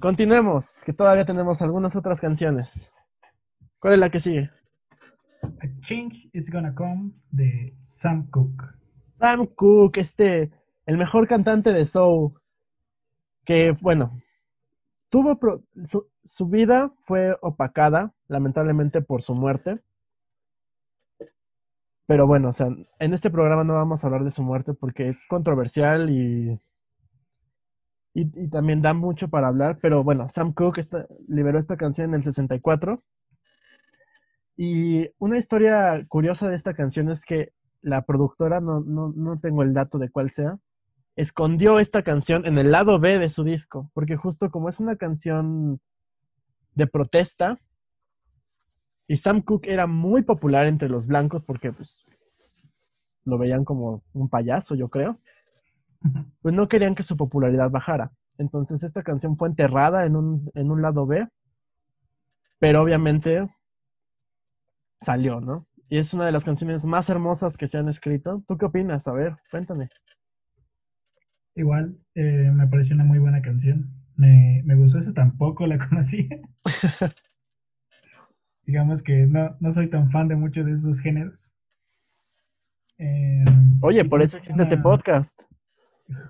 Continuemos, que todavía tenemos algunas otras canciones. ¿Cuál es la que sigue? A Change is Gonna Come de Sam Cooke. Sam Cooke, este, el mejor cantante de soul, que, bueno, tuvo su, vida fue opacada, lamentablemente, por su muerte. Pero bueno, o sea, en este programa no vamos a hablar de su muerte porque es controversial y y, también da mucho para hablar, pero bueno, Sam Cooke liberó esta canción en el 64. Y una historia curiosa de esta canción es que la productora, no, no, no tengo el dato de cuál sea, escondió esta canción en el lado B de su disco, porque justo como es una canción de protesta. Y Sam Cooke era muy popular entre los blancos porque pues, lo veían como un payaso, yo creo. Pues no querían que su popularidad bajara. Entonces esta canción fue enterrada en un, en un lado B, pero obviamente salió, ¿no? Y es una de las canciones más hermosas que se han escrito. ¿Tú qué opinas? A ver, cuéntame. Igual, eh, me pareció una muy buena canción. Me, me gustó esa, tampoco la <laughs> conocí. Digamos que no, no soy tan fan de muchos de esos géneros. Eh, Oye, por eso existe este podcast.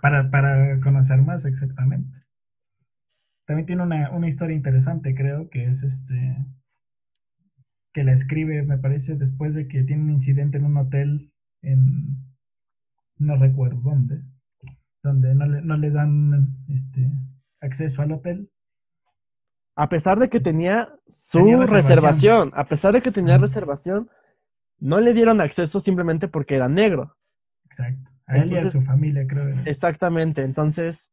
Para, para conocer más exactamente. También tiene una, una historia interesante, creo, que es este que la escribe, me parece, después de que tiene un incidente en un hotel en no recuerdo dónde, donde no le, no le dan este acceso al hotel. A pesar de que tenía su reservación. a pesar de que tenía reservación, no le dieron acceso simplemente porque era negro. Exacto. A él y a su familia, creo. Exactamente. Entonces,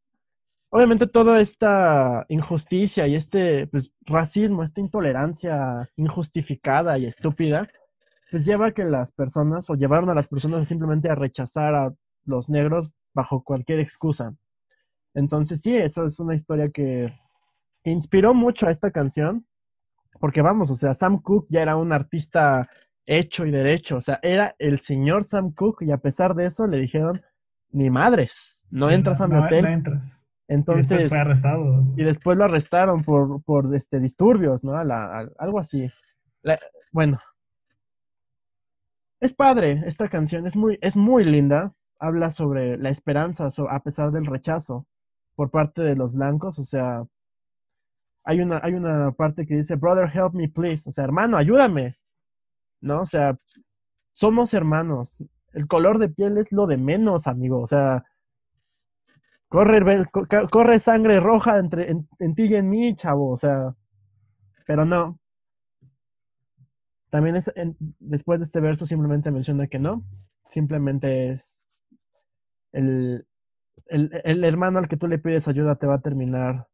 obviamente toda esta injusticia y este pues, racismo, esta intolerancia injustificada y estúpida, pues lleva a que las personas, o llevaron a las personas simplemente a rechazar a los negros bajo cualquier excusa. Entonces sí, eso es una historia que, que inspiró mucho a esta canción, porque vamos, o sea, Sam Cooke ya era un artista hecho y derecho, o sea, era el señor Sam Cooke y a pesar de eso le dijeron, ni madres, no entras a mi hotel. No entras. Entonces, y después fue arrestado. Y después lo arrestaron por, por este, disturbios, ¿no? algo así. bueno. Es padre esta canción, es muy, es muy linda. Habla sobre la esperanza a pesar del rechazo por parte de los blancos. O sea, hay una, hay una parte que dice, brother, help me, please. O sea, hermano, ayúdame. ¿No? O sea, somos hermanos. El color de piel es lo de menos, amigo. O sea, Corre, corre sangre roja entre, en, ti y en mí, chavo, o sea, pero no. También es, después de este verso simplemente menciona que no, simplemente es el, el, hermano al que tú le pides ayuda te va a terminar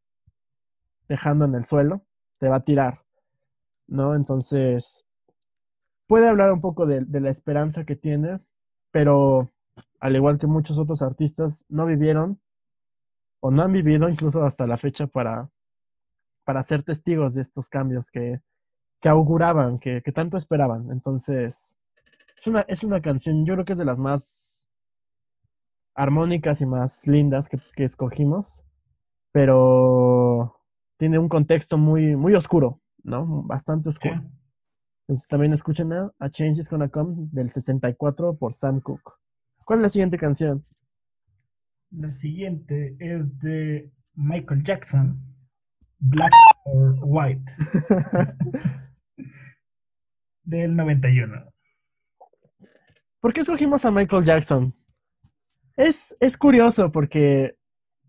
dejando en el suelo, te va a tirar, ¿no? Entonces, puede hablar un poco de, de la esperanza que tiene, pero al igual que muchos otros artistas, no vivieron o no han vivido incluso hasta la fecha para, para ser testigos de estos cambios que, que auguraban, que, que, tanto esperaban. Entonces, es una, es una canción, yo creo que es de las más armónicas y más lindas que, que escogimos, pero tiene un contexto muy, muy oscuro, ¿no? Bastante oscuro. Entonces también escuchen a, a Change is Gonna Come del 64 por Sam Cooke. ¿Cuál es la siguiente canción? La siguiente es de Michael Jackson, Black or White, <laughs> del 91. ¿Por qué escogimos a Michael Jackson? Es, es curioso porque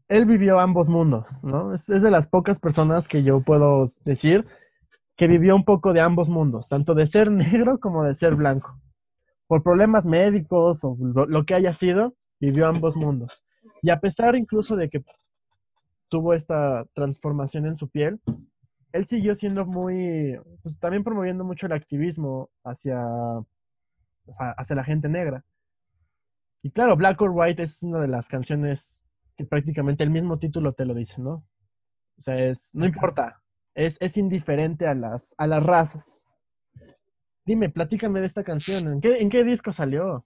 él vivió ambos mundos, ¿no? Es, es, de las pocas personas que yo puedo decir que vivió un poco de ambos mundos, tanto de ser <laughs> negro como de ser blanco. Por problemas médicos o lo que haya sido, vivió ambos mundos. Y a pesar incluso de que tuvo esta transformación en su piel, él siguió siendo muy, pues, también promoviendo mucho el activismo hacia, hacia la gente negra. Y claro, Black or White es una de las canciones que prácticamente el mismo título te lo dice, ¿no? O sea, es, no importa, es, es indiferente a las, a las razas. Dime, platícame de esta canción, ¿en qué, en qué disco salió?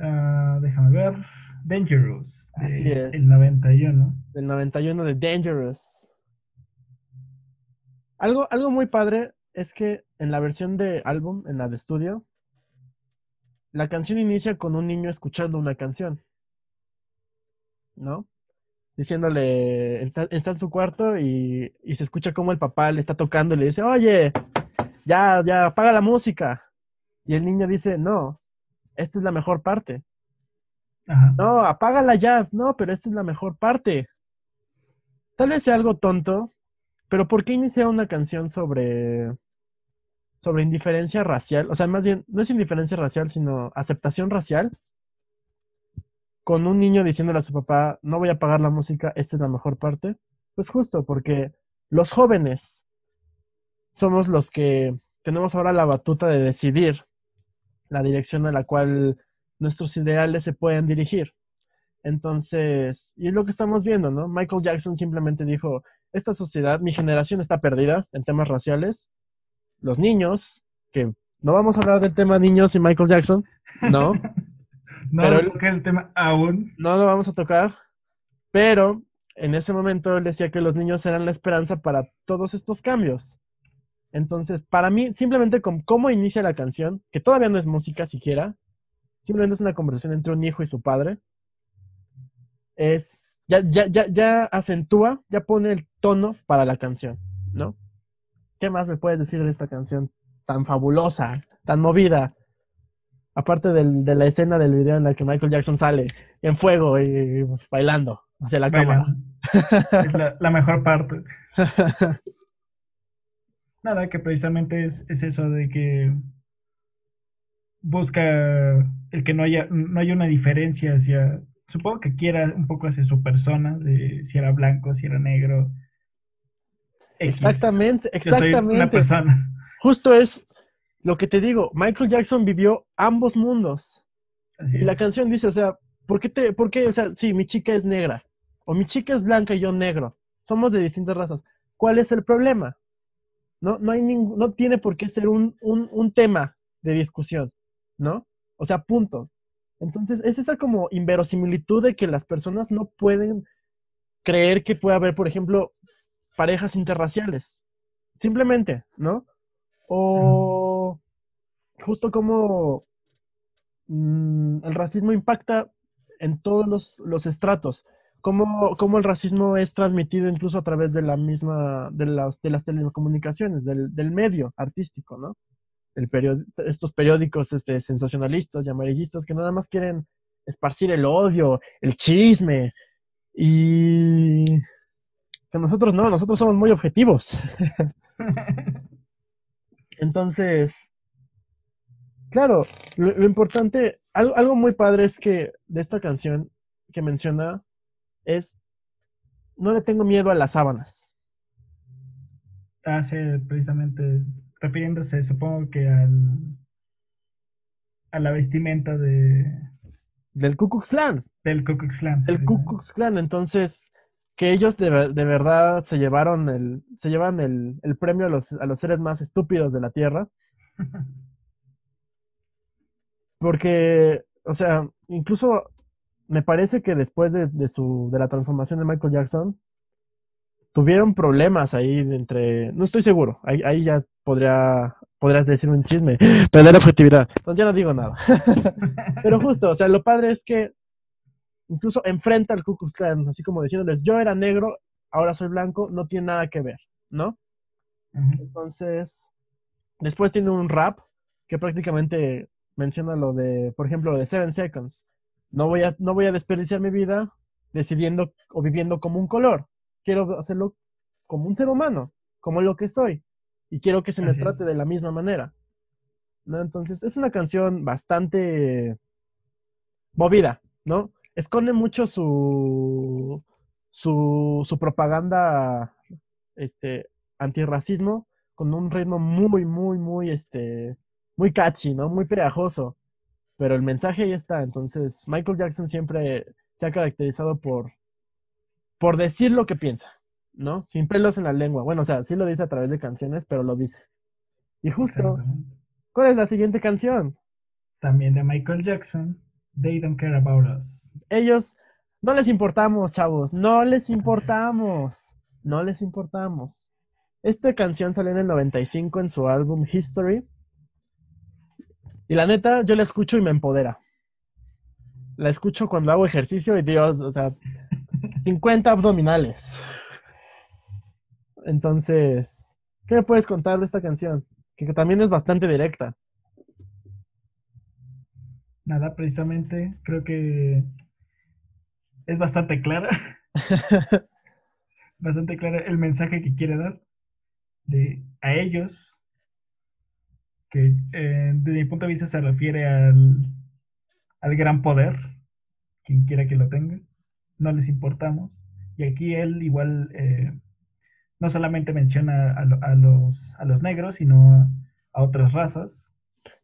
Ah, déjame ver. Dangerous. Así es. El 91. El 91 de Dangerous. Algo, algo muy padre es que en la versión de álbum, en la de estudio, la canción inicia con un niño escuchando una canción. ¿No? Diciéndole, está, en su cuarto y, y, se escucha como el papá le está tocando y le dice, oye, ya, ya, apaga la música. Y el niño dice, no, esta es la mejor parte. No, apágala ya. No, pero esta es la mejor parte. Tal vez sea algo tonto, pero ¿por qué iniciar una canción sobre sobre indiferencia racial? O sea, más bien, no es indiferencia racial, sino aceptación racial. Con un niño diciéndole a su papá, no voy a apagar la música, esta es la mejor parte. Pues justo, porque los jóvenes somos los que tenemos ahora la batuta de decidir la dirección a la cual nuestros ideales se pueden dirigir. Entonces, y es lo que estamos viendo, ¿no? Michael Jackson simplemente dijo, esta sociedad, mi generación está perdida en temas raciales. Los niños, que no vamos a hablar del tema niños y Michael Jackson, no. <laughs> no pero el tema aún. No lo vamos a tocar, pero en ese momento él decía que los niños eran la esperanza para todos estos cambios. Entonces, para mí, simplemente con cómo inicia la canción, que todavía no es música siquiera, simplemente es una conversación entre un hijo y su padre, es, ya, ya, ya, ya acentúa, ya pone el tono para la canción, ¿no? ¿Qué más me puedes decir de esta canción tan fabulosa, tan movida? Aparte de la escena del video en la que Michael Jackson sale en fuego y, bailando hacia la cámara. Es la mejor parte. <laughs> Nada, que precisamente es, eso de que busca el que no haya, no haya una diferencia hacia, supongo que quiera un poco hacia su persona, de si era blanco, si era negro. Exactamente, exactamente. una persona. Justo es lo que te digo, Michael Jackson vivió ambos mundos. y la canción dice, o sea, ¿por qué te, por qué, o sea, sí, mi chica es negra, o mi chica es blanca y yo negro, somos de distintas razas. ¿Cuál es el problema? No, no, hay no tiene por qué ser un, tema de discusión, ¿no? O sea, punto. Entonces, es esa como inverosimilitud de que las personas no pueden creer que puede haber, por ejemplo, parejas interraciales. Simplemente, ¿no? O justo como mm, el racismo impacta en todos los, los estratos cómo, el racismo es transmitido incluso a través de la misma, de las, de las telecomunicaciones, del, del medio artístico, ¿no? El estos periódicos este, sensacionalistas y amarillistas que nada más quieren esparcir el odio, el chisme, y que nosotros no, nosotros somos muy objetivos. <laughs> Entonces, claro, lo, importante, algo, algo, muy padre es que de esta canción que menciona es, no le tengo miedo a las sábanas. Ah, sí, precisamente refiriéndose, supongo que al, a la vestimenta de... Del Ku Klux Klan. Del Ku Klux Klan. El Ku Klux Klan, entonces, que ellos de, verdad se llevaron el, se llevan el, el premio a los, a los seres más estúpidos de la Tierra. <laughs> Porque, o sea, incluso me parece que después de, su, de la transformación de Michael Jackson, tuvieron problemas ahí entre, no estoy seguro, ahí, ahí ya podría, podrías decir un chisme, <gasps> perder objetividad, entonces ya no digo nada. <laughs> Pero justo, o sea, lo padre es que incluso enfrenta al Ku Klux Klan, así como diciéndoles, yo era negro, ahora soy blanco, no tiene nada que ver, ¿no? Entonces, después tiene un rap que prácticamente menciona lo de, por ejemplo, lo de Seven Seconds, no voy a, no voy a desperdiciar mi vida decidiendo o viviendo como un color. Quiero hacerlo como un ser humano, como lo que soy. Y quiero que se me trate de la misma manera. ¿no? Entonces, es una canción bastante movida, ¿no? Esconde mucho su, su, su propaganda este, antirracismo con un ritmo muy, muy, muy, este, muy catchy, ¿no? Muy pegajoso pero el mensaje ya está. Entonces, Michael Jackson siempre se ha caracterizado por, por decir lo que piensa, ¿no? Sin pelos en la lengua. Bueno, o sea, sí lo dice a través de canciones, pero lo dice. Y justo, ¿cuál es la siguiente canción? También de Michael Jackson, They Don't Care About Us. Ellos no les importamos, chavos, no les importamos, no les importamos. Esta canción salió en el 95 en su álbum History y la neta, yo la escucho y me empodera. La escucho cuando hago ejercicio y Dios, o sea, 50 abdominales. Entonces, ¿qué me puedes contar de esta canción? Que, también es bastante directa. Nada, precisamente, creo que es bastante clara. <laughs> bastante clara el mensaje que quiere dar de a ellos que eh, desde mi punto de vista se refiere al, al gran poder, quien quiera que lo tenga, no les importamos. Y aquí él igual, eh, no solamente menciona a, los, a los negros, sino a, otras razas.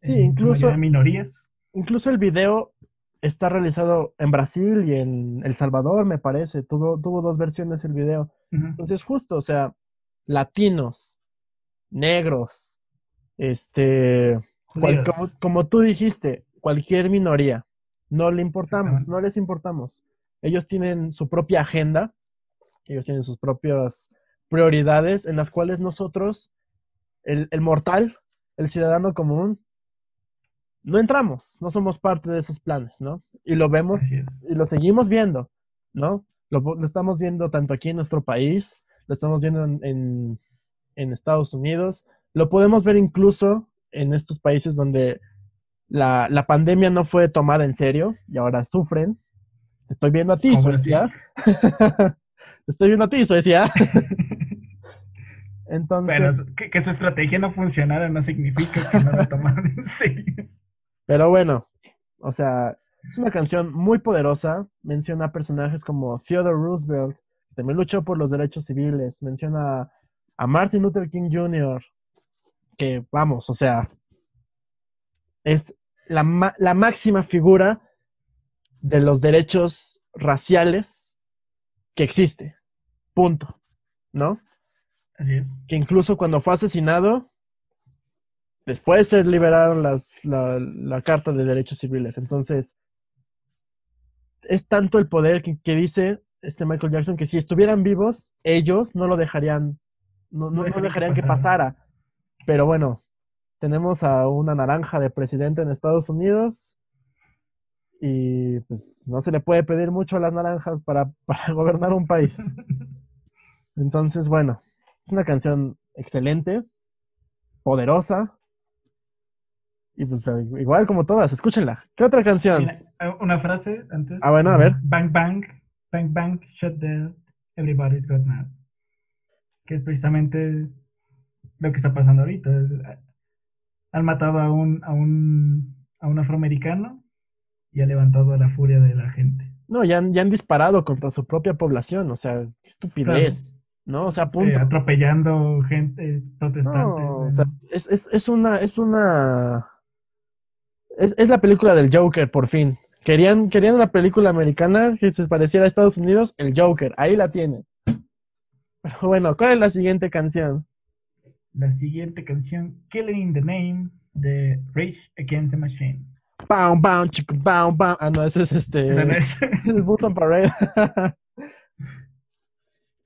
Sí, incluso. minorías. Incluso el video está realizado en Brasil y en El Salvador, me parece. Tuvo, tuvo dos versiones el video. Entonces, justo, o sea, latinos, negros, este, como, tú dijiste, cualquier minoría, no le importamos, no les importamos. Ellos tienen su propia agenda, ellos tienen sus propias prioridades en las cuales nosotros, el, el mortal, el ciudadano común, no entramos, no somos parte de esos planes, ¿no? Y lo vemos y lo seguimos viendo, ¿no? Lo, estamos viendo tanto aquí en nuestro país, lo estamos viendo en, Estados Unidos, lo podemos ver incluso en estos países donde la, pandemia no fue tomada en serio y ahora sufren. <laughs> estoy viendo a ti, Suecia. estoy viendo a ti, Suecia. Entonces. que, su estrategia no funcionara no significa que no la tomaron en serio. Pero bueno, o sea, es una canción muy poderosa. Menciona personajes como Theodore Roosevelt, que también luchó por los derechos civiles. Menciona a Martin Luther King Jr., que vamos, o sea, es la, la máxima figura de los derechos raciales que existe. Punto. ¿No? Que incluso cuando fue asesinado, después se liberaron las, la, Carta de Derechos Civiles. Entonces, es tanto el poder que, dice este Michael Jackson que si estuvieran vivos, ellos no lo dejarían, no, no, dejarían que pasara. Pero bueno, tenemos a una naranja de presidente en Estados Unidos y pues no se le puede pedir mucho a las naranjas para, <laughs> para gobernar un país. <laughs> Entonces, bueno, es una canción excelente, poderosa. Y pues igual como todas, escúchenla. ¿Qué otra canción? una frase antes. Ah, bueno, a ver. Bang, bang, bang, bang, shut down, everybody's got mad. Que es precisamente lo que está pasando ahorita. Han matado a un, a un, a un afroamericano y ha levantado a la furia de la gente. No, ya han, ya han disparado contra su propia población, o sea, qué estupidez. ¿no? O sea, punto. Eh, atropellando gente, protestantes. o sea, es, es, es, una, es una. Es, es, la película del Joker, por fin. Querían, querían una película americana que se pareciera a Estados Unidos, el Joker, ahí la tienen. Pero bueno, ¿cuál es la siguiente canción? La siguiente canción, Killing in the Name, de Rage Against the Machine. Bam, bam, chico, bam, bam. Ah, no, ese es este. Ese no es. el Button Parade.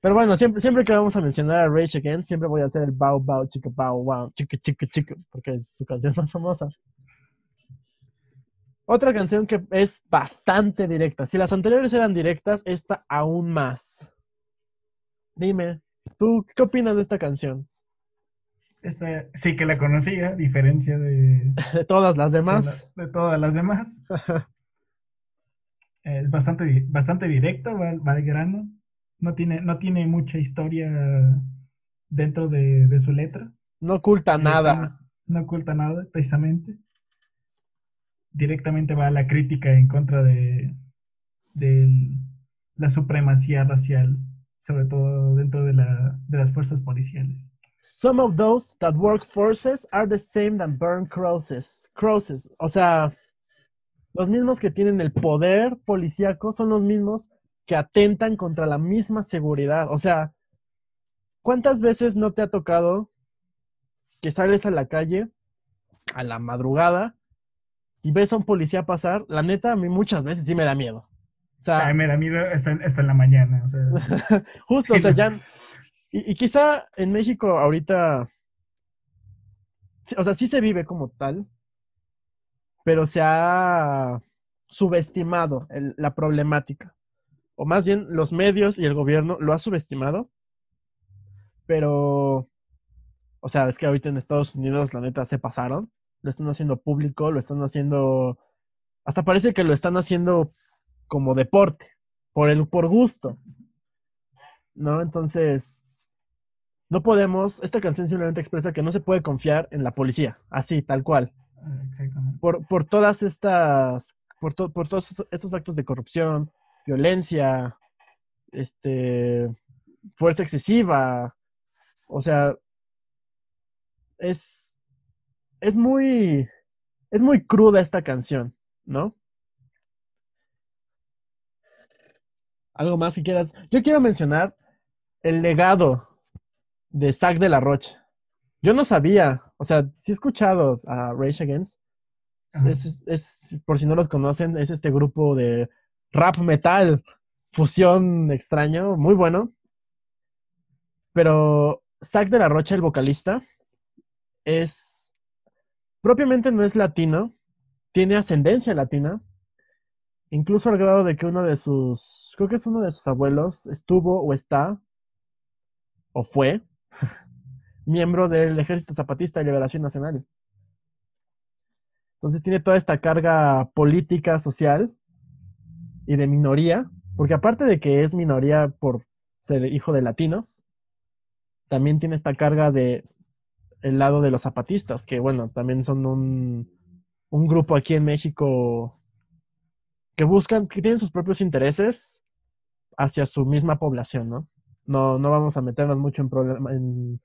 Pero bueno, siempre, siempre que vamos a mencionar a Rage Against, siempre voy a hacer el bow, bow, chica, bow, wow, chica, chica, chica, porque es su canción más famosa. Otra canción que es bastante directa. Si las anteriores eran directas, esta aún más. Dime, ¿tú qué opinas de esta canción? Esta, sí que la conocía, a diferencia de... <laughs> de todas las demás. De, todas las <laughs> demás. es bastante, bastante directa, va, va al grano. No tiene, no tiene mucha historia dentro de, su letra. No oculta nada. No, oculta nada, precisamente. Directamente va a la crítica en contra de, de la supremacía racial, sobre todo dentro de, la, de las fuerzas policiales. Some of those that work forces are the same that burn crosses. Crosses, o sea, los mismos que tienen el poder policíaco son los mismos que atentan contra la misma seguridad. O sea, ¿cuántas veces no te ha tocado que sales a la calle a la madrugada y ves a un policía pasar? La neta, a mí muchas veces sí me da miedo. O sea, me da miedo hasta, en la mañana. <laughs> justo, o sea, ya... Y, y, quizá en México ahorita, o sea, sí se vive como tal, pero se ha subestimado la problemática o más bien los medios y el gobierno lo ha subestimado, pero, o sea, es que ahorita en Estados Unidos la neta se pasaron, lo están haciendo público, lo están haciendo, hasta parece que lo están haciendo como deporte, por el, por gusto, ¿no? Entonces, no podemos, esta canción simplemente expresa que no se puede confiar en la policía, así, tal cual. Exactamente. Por, por todas estas, por, por todos estos actos de corrupción, violencia, este, fuerza excesiva, O sea, es, es muy, es muy cruda esta canción, ¿no? Algo más que quieras. Yo quiero mencionar el legado de Zack de la Rocha. Yo no sabía, o sea, sí he escuchado a Rage Against. Es, es, por si no los conocen, es este grupo de rap metal, fusión extraño, muy bueno. Pero Zack de la Rocha, el vocalista, es propiamente no es latino, tiene ascendencia latina, incluso al grado de que uno de sus, creo que es uno de sus abuelos, estuvo o está, o fue, <laughs> miembro del Ejército Zapatista de Liberación Nacional. Entonces tiene toda esta carga política, social y de minoría, porque aparte de que es minoría por ser hijo de latinos, también tiene esta carga de el lado de los zapatistas, que bueno, también son un, un grupo aquí en México que buscan, que tienen sus propios intereses hacia su misma población, ¿no? No, no vamos a meternos mucho en, problemas en,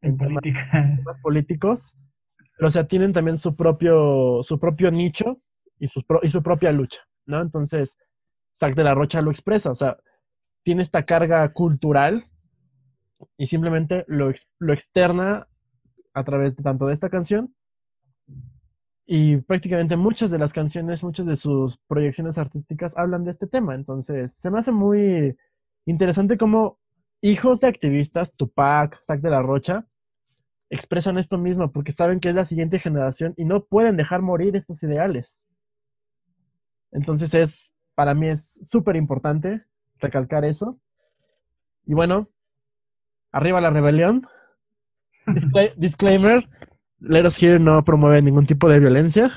en, política. Temas políticos, pero o sea, tienen también su propio, su propio nicho y, sus y su propia lucha, ¿no? Entonces, Sac de la Rocha lo expresa, o sea, tiene esta carga cultural y simplemente lo, lo externa a través de tanto de esta canción y prácticamente muchas de las canciones, muchas de sus proyecciones artísticas hablan de este tema. Entonces, se me hace muy interesante cómo hijos de activistas, Tupac, Zack de la Rocha, expresan esto mismo porque saben que es la siguiente generación y no pueden dejar morir estos ideales. Entonces es, para mí es súper importante recalcar eso. Y bueno, arriba la rebelión. Disclaimer, Let Us Hear no promueve ningún tipo de violencia,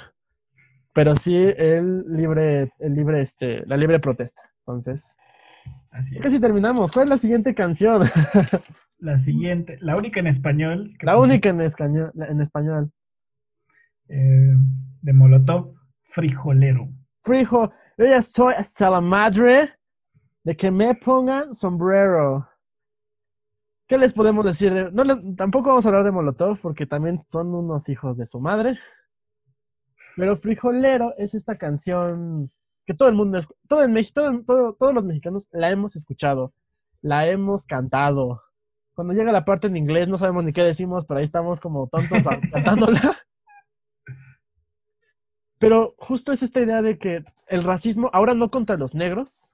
pero sí el libre, el libre, este, la libre protesta. Entonces, Así casi terminamos. ¿Cuál es la siguiente canción? <laughs> la siguiente, la única en español. La única en español. En español. Eh, de Molotov, Frijolero. Frijo, yo ya estoy hasta la madre de que me pongan sombrero. ¿Qué les podemos decir? no tampoco vamos a hablar de Molotov porque también son unos hijos de su madre. Pero Frijolero es esta canción que todo el mundo, todo en México, todos los mexicanos la hemos escuchado, la hemos cantado. Cuando llega la parte en inglés no sabemos ni qué decimos, pero ahí estamos como tontos <laughs> cantándola. Pero justo es esta idea de que el racismo, ahora no contra los negros,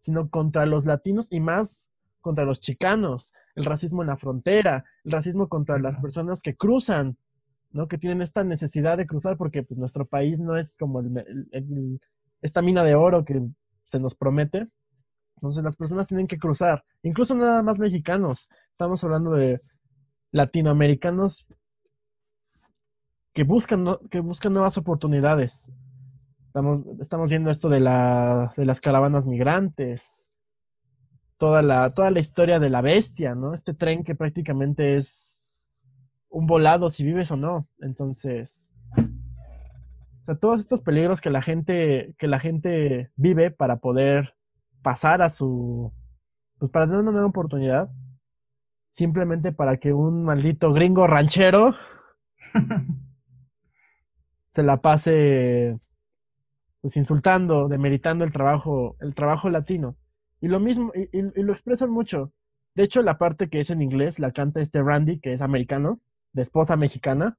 sino contra los latinos y más contra los chicanos, el racismo en la frontera, el racismo contra las personas que cruzan, ¿no? Que tienen esta necesidad de cruzar porque pues, nuestro país no es como esta mina de oro que se nos promete. Entonces las personas tienen que cruzar, incluso nada más mexicanos. Estamos hablando de latinoamericanos que buscan, que buscan nuevas oportunidades. Estamos, estamos viendo esto de, la, de las caravanas migrantes, toda la, toda la historia de la bestia, ¿no? Este tren que prácticamente es un volado si vives o no. Entonces, o sea, todos estos peligros que la gente, que la gente vive para poder pasar a su, pues para tener una nueva oportunidad, simplemente para que un maldito gringo ranchero <laughs> se la pase pues insultando, demeritando el trabajo, el trabajo latino. Y lo mismo, y, lo expresan mucho. De hecho, la parte que es en inglés la canta este Randy, que es americano, de esposa mexicana.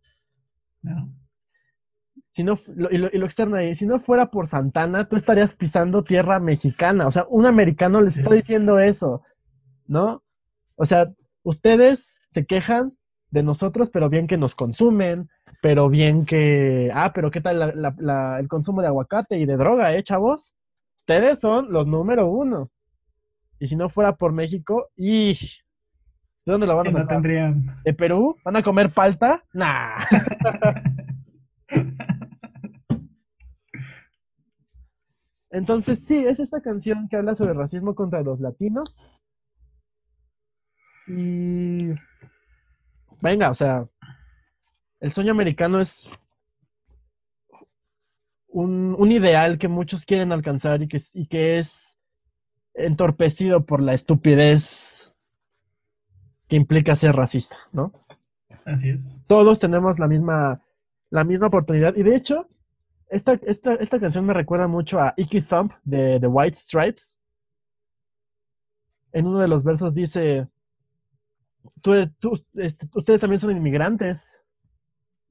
Si no, y, lo, externa ahí, si no fuera por Santana, tú estarías pisando tierra mexicana. O sea, un americano les está diciendo eso, ¿no? O sea, ustedes se quejan de nosotros, pero bien que nos consumen, pero bien que, ah, pero ¿qué tal el consumo de aguacate y de droga, eh, chavos? Ustedes son los número uno. Y si no fuera por México, y ¿de dónde lo van a sacar? ¿De Perú? ¿Van a comer palta? Nah. <laughs> Entonces, sí, es esta canción que habla sobre racismo contra los latinos. Y. Venga, o sea. El sueño americano es un, un ideal que muchos quieren alcanzar y que, y que es entorpecido por la estupidez que implica ser racista, ¿no? Así es. Todos tenemos la misma, la misma oportunidad. Y de hecho, esta, esta, esta canción me recuerda mucho a Icky Thump de The White Stripes. En uno de los versos dice, tú, tú, este, ustedes también son inmigrantes.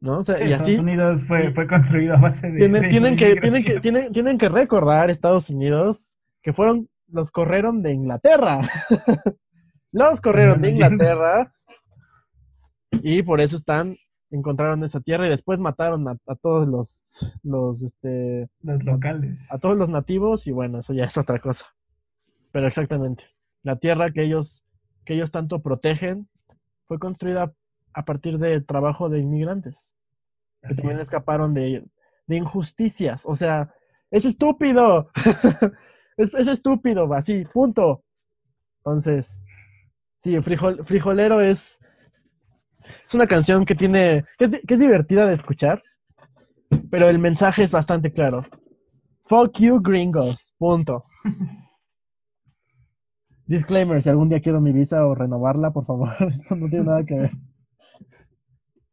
¿no? O sea, Sí, y Estados Unidos fue, fue construido a base de. tienen, de tienen que, tienen, que, tienen, tienen que recordar Estados Unidos que fueron, los corrieron de Inglaterra. <laughs> los corrieron de. Inglaterra y por eso están, encontraron esa tierra y después mataron a, a todos los, los, este, Los locales. a todos los nativos y bueno, eso ya es otra cosa. Pero exactamente, la tierra que ellos, que ellos tanto protegen fue construida a partir de trabajo de inmigrantes que Así también es. escaparon de, de injusticias. O sea, es estúpido. <laughs> es, es estúpido, así, punto. Entonces, sí, frijol, Frijolero es, es una canción que tiene, que es, que es divertida de escuchar, pero el mensaje es bastante claro. Fuck you, gringos. Punto. <laughs> Disclaimer, si algún día quiero mi visa o renovarla, por favor, <laughs> esto no tiene nada que ver.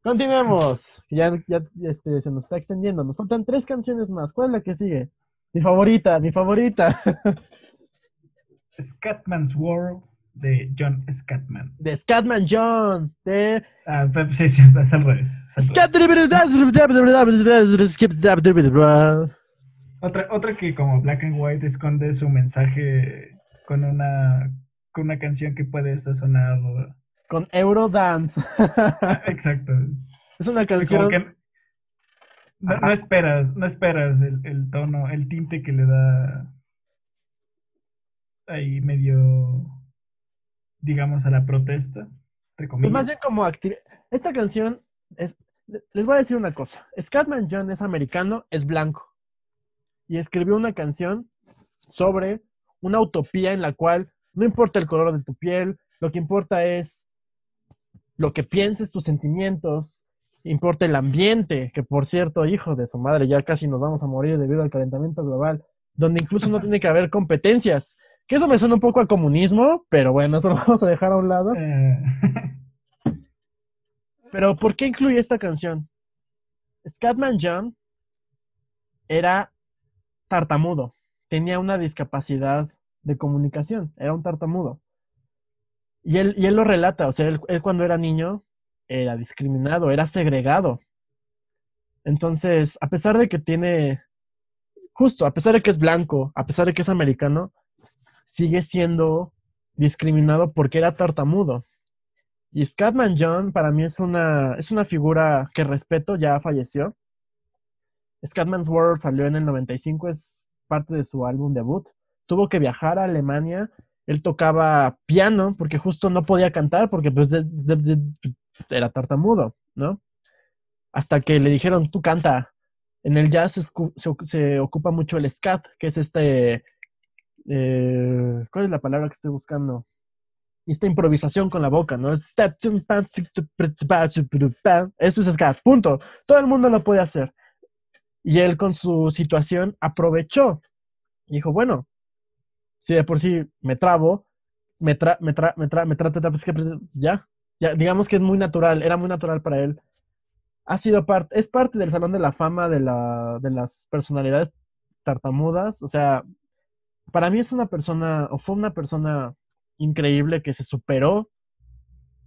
Continuemos. Ya, ya este, se nos está extendiendo. Nos faltan tres canciones más. ¿Cuál es la que sigue? Mi favorita, mi favorita. Scatman's World de John Scatman. De Scatman John. De Ah, sí, sí, es al revés. es al revés. Scat- Otra, otra que como Black and White esconde su mensaje con una, con una canción que puede hasta sonar. Con Eurodance. Exacto. es una canción. No, esperas, no esperas el, el tono, el tinte que le da ahí medio, digamos, a la protesta, entre Es comillas. más bien como Esta canción es. Les voy a decir una cosa. Scatman John es americano, es blanco. Y escribió una canción sobre una utopía en la cual no importa el color de tu piel, lo que importa es lo que pienses, tus sentimientos, importa el ambiente, que por cierto, hijo de su madre, ya casi nos vamos a morir debido al calentamiento global, donde incluso no tiene que haber competencias. Que eso me suena un poco a comunismo, pero bueno, eso lo vamos a dejar a un lado. Eh, Pero ¿por qué incluye esta canción? Scatman John era tartamudo, tenía una discapacidad de comunicación, era un tartamudo. Y él, y él lo relata, o sea, él, él cuando era niño era discriminado, era segregado. Entonces, a pesar de que tiene, justo, a pesar de que es blanco, a pesar de que es americano, sigue siendo discriminado porque era tartamudo. Y Scatman John para mí es una, es una figura que respeto, ya falleció. Scatman's World salió en el 95, es parte de su álbum debut. Tuvo que viajar a Alemania. Él tocaba piano porque justo no podía cantar porque pues, de- era tartamudo, ¿no? Hasta que le dijeron, tú canta. En el jazz se, se se ocupa mucho el scat, que es este... eh, ¿Cuál es la palabra que estoy buscando? esta improvisación con la boca, ¿no? Eso es scat, punto. Todo el mundo lo puede hacer. Y él con su situación aprovechó. Y dijo, bueno, si de por sí me trabo, me tra, me tra, me tra, me tra, tra- tra- pues, que- ya, ya, digamos que es muy natural, era muy natural para él. Ha sido parte, es parte del Salón de la Fama de, la, de las personalidades tartamudas. O sea, para mí es una persona, o fue una persona increíble que se superó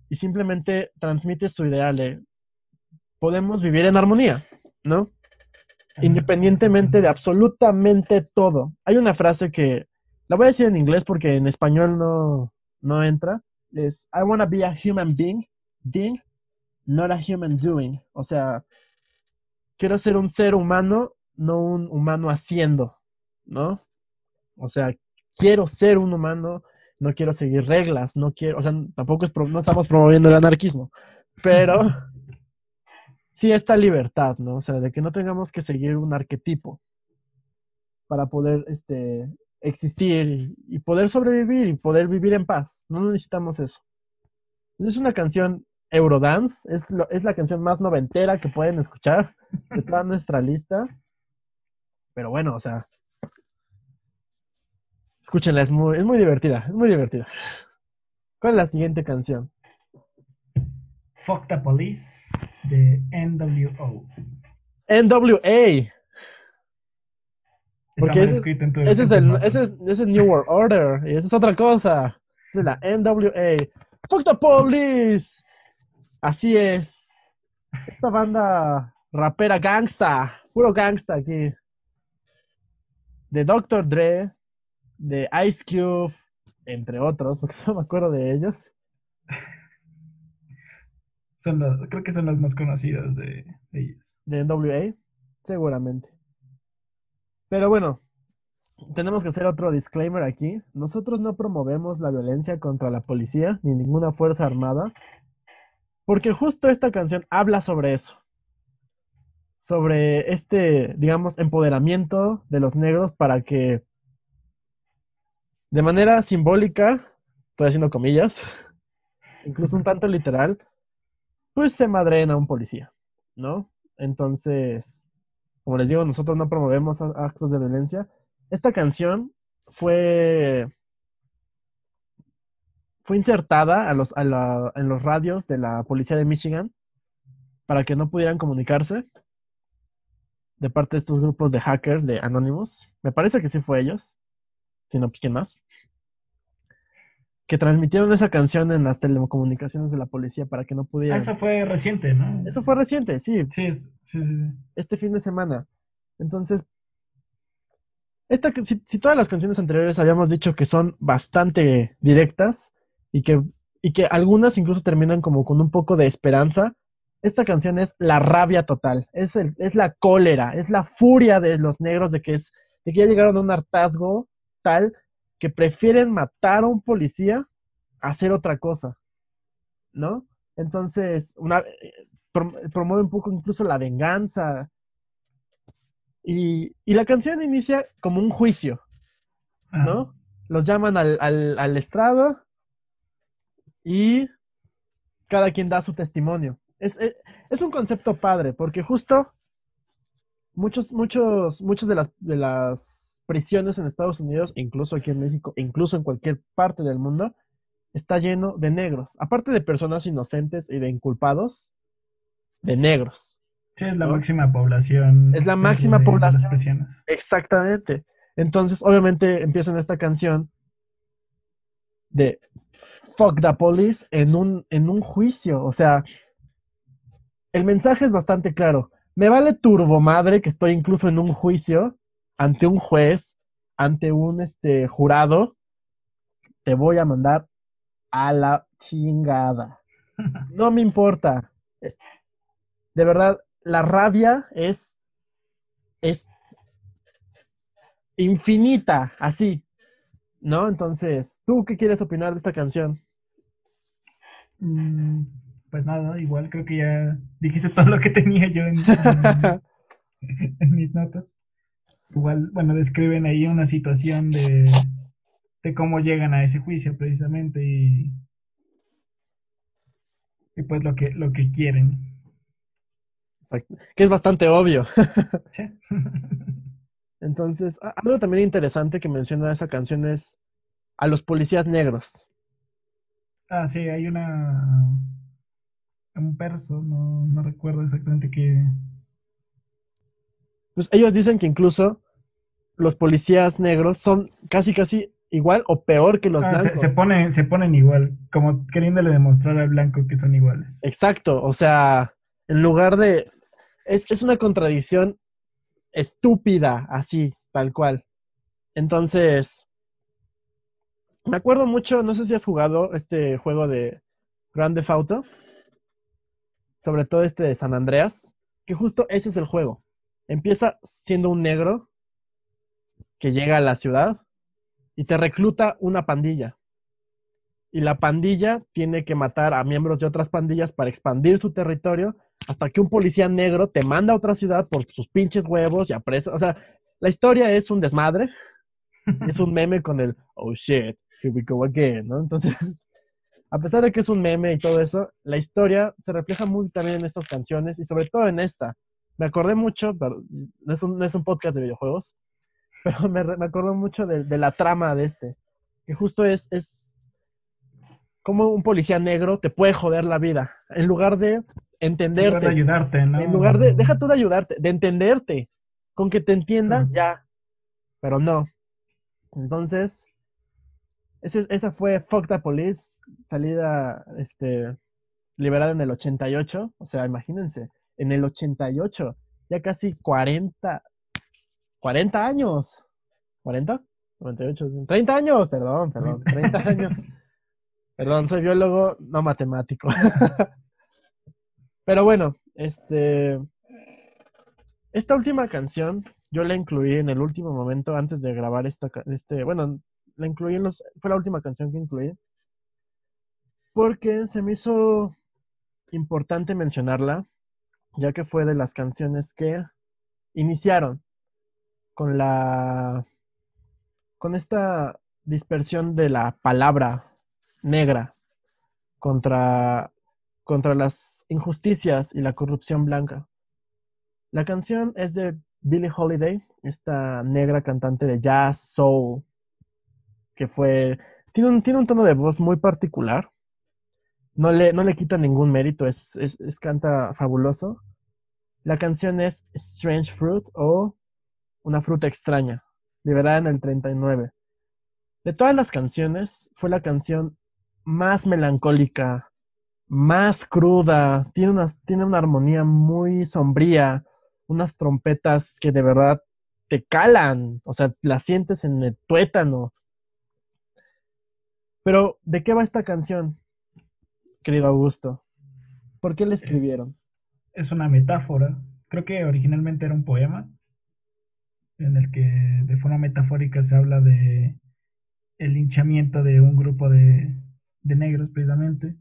y simplemente transmite su ideal de podemos vivir en armonía, ¿no? Independientemente de absolutamente todo. Hay una frase que la voy a decir en inglés porque en español no, no entra. Es I wanna be a human being, being, not a human doing. O sea, quiero ser un ser humano, no un humano haciendo, ¿no? O sea, quiero ser un humano, no quiero seguir reglas, no quiero, o sea, tampoco es pro- no estamos promoviendo el anarquismo, pero <laughs> sí esta libertad, ¿no? O sea, de que no tengamos que seguir un arquetipo para poder este, existir y, y poder sobrevivir y poder vivir en paz. No necesitamos eso. Es una canción Eurodance, es, lo- es la canción más noventera que pueden escuchar de toda <laughs> nuestra lista. Pero bueno, o sea, escúchenla, es muy, es muy divertida, es muy divertida. ¿Cuál es la siguiente canción? Fuck the Police de NWO. NWA. Porque ese- es el ese es, ese es New World Order. Y esa es otra cosa. Es la NWA. Fuck the police. Así es. Esta banda rapera gangsta. Puro gangsta aquí. De Dr. Dre. De Ice Cube. Entre otros, porque <laughs> solo me acuerdo de ellos. Son los- creo que son los más conocidos de, de ellos. De NWA. Seguramente. Pero bueno. Tenemos que hacer otro disclaimer aquí. Nosotros no promovemos la violencia contra la policía ni ninguna fuerza armada. Porque justo esta canción habla sobre eso. Sobre este, digamos, empoderamiento de los negros para que de manera simbólica, estoy haciendo comillas, <laughs> incluso un tanto literal, pues se madreen a un policía, ¿no? Entonces, como les digo, nosotros no promovemos actos de violencia. Esta canción fue fue insertada en los radios de la policía de Michigan para que no pudieran comunicarse de parte de estos grupos de hackers de Anonymous. Me parece que sí fue ellos, si no, pues quién más. Que transmitieron esa canción en las telecomunicaciones de la policía para que no Ah, pudieran. eso fue reciente, ¿no? Eso fue reciente, sí, Sí, sí, sí, sí. este fin de semana. Entonces, esta, si, si todas las canciones anteriores habíamos dicho que son bastante directas y que, y que algunas incluso terminan como con un poco de esperanza, esta canción es la rabia total, es, el, es la cólera, es la furia de los negros de que, es, de que ya llegaron a un hartazgo tal que prefieren matar a un policía a hacer otra cosa, ¿no? Entonces, una, prom- promueve un poco incluso la venganza, y, y la canción inicia como un juicio, Ah, ¿no? Los llaman al, al, al estrado y cada quien da su testimonio. Es, es, es un concepto padre, porque justo muchos, muchos, muchas de las, de las prisiones en Estados Unidos, incluso aquí en México, incluso en cualquier parte del mundo, está lleno de negros. Aparte de personas inocentes y de inculpados, de negros. Sí, es la ¿no? máxima población. Es la máxima de población. Exactamente. Entonces, obviamente, empiezan esta canción de Fuck the Police en un, en un juicio. O sea, el mensaje es bastante claro. Me vale turbo madre que estoy incluso en un juicio ante un juez, ante un este, jurado. Te voy a mandar a la chingada. <laughs> No me importa. De verdad, la rabia es, es infinita, así. ¿No? Entonces, ¿tú qué quieres opinar de esta canción? Mm, Pues nada, igual creo que ya dijiste todo lo que tenía yo en, en- <laughs> en mis notas. Igual, bueno, describen ahí una situación de, de cómo llegan a ese juicio precisamente y, y pues lo que, lo que quieren. Exacto. Que es bastante obvio. <laughs> Sí. <laughs> Entonces, algo también interesante que menciona esa canción es a los policías negros. Ah, sí, hay una un verso, no, no recuerdo exactamente qué. Pues ellos dicen que incluso los policías negros son casi casi igual o peor que los Ah, blancos. se pone, se ponen igual, como queriéndole demostrar al blanco que son iguales. Exacto, o sea, en lugar de... Es, es una contradicción estúpida, así, tal cual. Entonces, me acuerdo mucho, no sé si has jugado este juego de Grand Theft Auto, sobre todo este de San Andreas, que justo ese es el juego. Empieza siendo un negro que llega a la ciudad y te recluta una pandilla. Y la pandilla tiene que matar a miembros de otras pandillas para expandir su territorio hasta que un policía negro te manda a otra ciudad por sus pinches huevos y apresa. O sea, la historia es un desmadre. <laughs> Es un meme con el oh shit, here we go again, ¿no? Entonces, <laughs> a pesar de que es un meme y todo eso, la historia se refleja muy también en estas canciones y sobre todo en esta. Me acordé mucho, pero no es un, no es un podcast de videojuegos, <laughs> pero me, me acordó mucho de, de la trama de este, que justo es, es cómo un policía negro te puede joder la vida. En lugar de entenderte. En lugar de ayudarte, ¿no? En lugar de, deja tú de ayudarte, de entenderte. Con que te entienda, ya. Pero no. Entonces, esa fue Fuck the Police, salida, este, liberada en el 88. O sea, imagínense, en el 88, ya casi 40, 40 años. ¿40? 98, 30 años, perdón, perdón, 30 años. <laughs> Perdón, soy biólogo, no matemático. <laughs> Pero bueno, este. Esta última canción yo la incluí en el último momento antes de grabar esta. Este, bueno, la incluí en los. Fue la última canción que incluí. Porque se me hizo importante mencionarla, ya que fue de las canciones que iniciaron con la. con esta dispersión de la palabra negra contra, contra las injusticias y la corrupción blanca. La canción es de Billie Holiday, esta negra cantante de jazz, soul, que fue... Tiene un, tiene un tono de voz muy particular. No le, no le quita ningún mérito, es, es, canta fabuloso. La canción es Strange Fruit o Una fruta extraña, liberada en el 39. De todas las canciones, fue la canción más melancólica, más cruda, tiene una, tiene una armonía muy sombría, unas trompetas que de verdad te calan, o sea, la sientes en el tuétano. Pero, ¿de qué va esta canción, querido Augusto? ¿Por qué la escribieron? Es, es una metáfora. Creo que originalmente era un poema en el que de forma metafórica se habla de el linchamiento de un grupo de, de negros precisamente.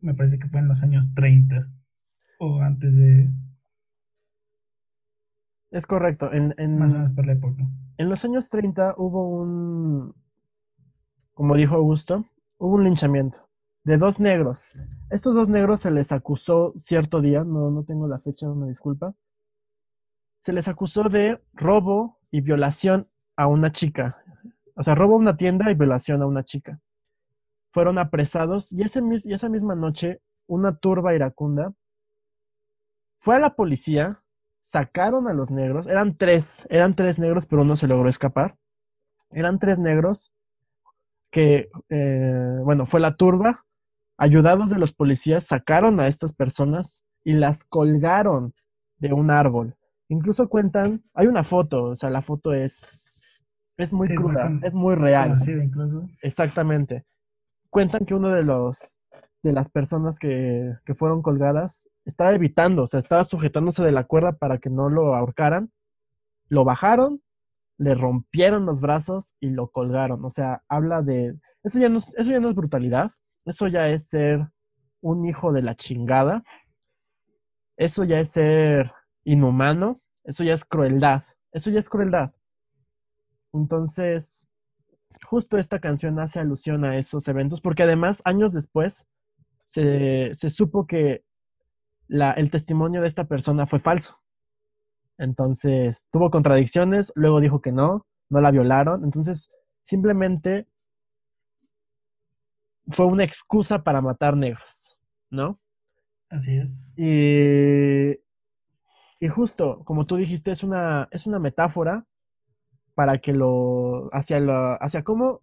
Me parece que fue en los años 30 o antes de... Es correcto, en, más o menos por la época. En los años 30 hubo un, como dijo Augusto, hubo un linchamiento de dos negros. Estos dos negros se les acusó cierto día, no, no tengo la fecha, una disculpa. Se les acusó de robo y violación a una chica. O sea, robo a una tienda y violación a una chica fueron apresados y, ese, y esa misma noche una turba iracunda fue a la policía, sacaron a los negros, eran tres, eran tres negros, pero uno se logró escapar. Eran tres negros que, eh, bueno, fue la turba, ayudados de los policías, sacaron a estas personas y las colgaron de un árbol. Incluso cuentan, hay una foto, o sea, la foto es, es muy cruda, es muy real. incluso. Exactamente cuentan que uno de los de las personas que, que, fueron colgadas estaba evitando, o sea, estaba sujetándose de la cuerda para que no lo ahorcaran. Lo bajaron, le rompieron los brazos y lo colgaron. O sea, habla de. Eso ya no, eso ya no es brutalidad. Eso ya es ser un hijo de la chingada. Eso ya es ser inhumano. Eso ya es crueldad. Eso ya es crueldad. Entonces, justo esta canción hace alusión a esos eventos, porque además, años después, se, supo que la, el testimonio de esta persona fue falso. Entonces, tuvo contradicciones, luego dijo que no, no la violaron. Entonces, simplemente fue una excusa para matar negros, ¿no? Así es. Y, y justo, como tú dijiste, es una, es una metáfora para que lo, hacia, la, hacia cómo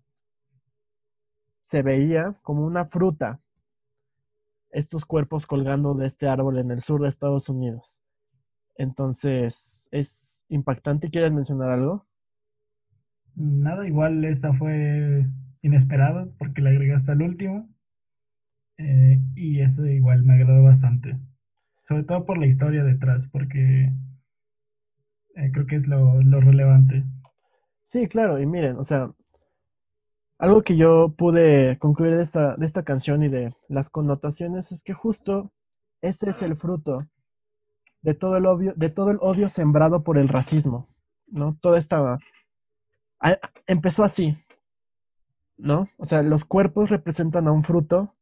se veía como una fruta estos cuerpos colgando de este árbol en el sur de Estados Unidos. Entonces, es impactante. ¿Quieres mencionar algo? Nada, igual esta fue inesperada porque la agregaste al último. Eh, y eso igual me agradó bastante. Sobre todo por la historia detrás, porque eh, creo que es lo, lo relevante. Sí, claro, y miren, o sea, algo que yo pude concluir de esta, de esta canción y de las connotaciones es que justo ese es el fruto de todo el odio, de todo el odio sembrado por el racismo, ¿no? Todo estaba. Empezó así, ¿no? O sea, los cuerpos representan a un fruto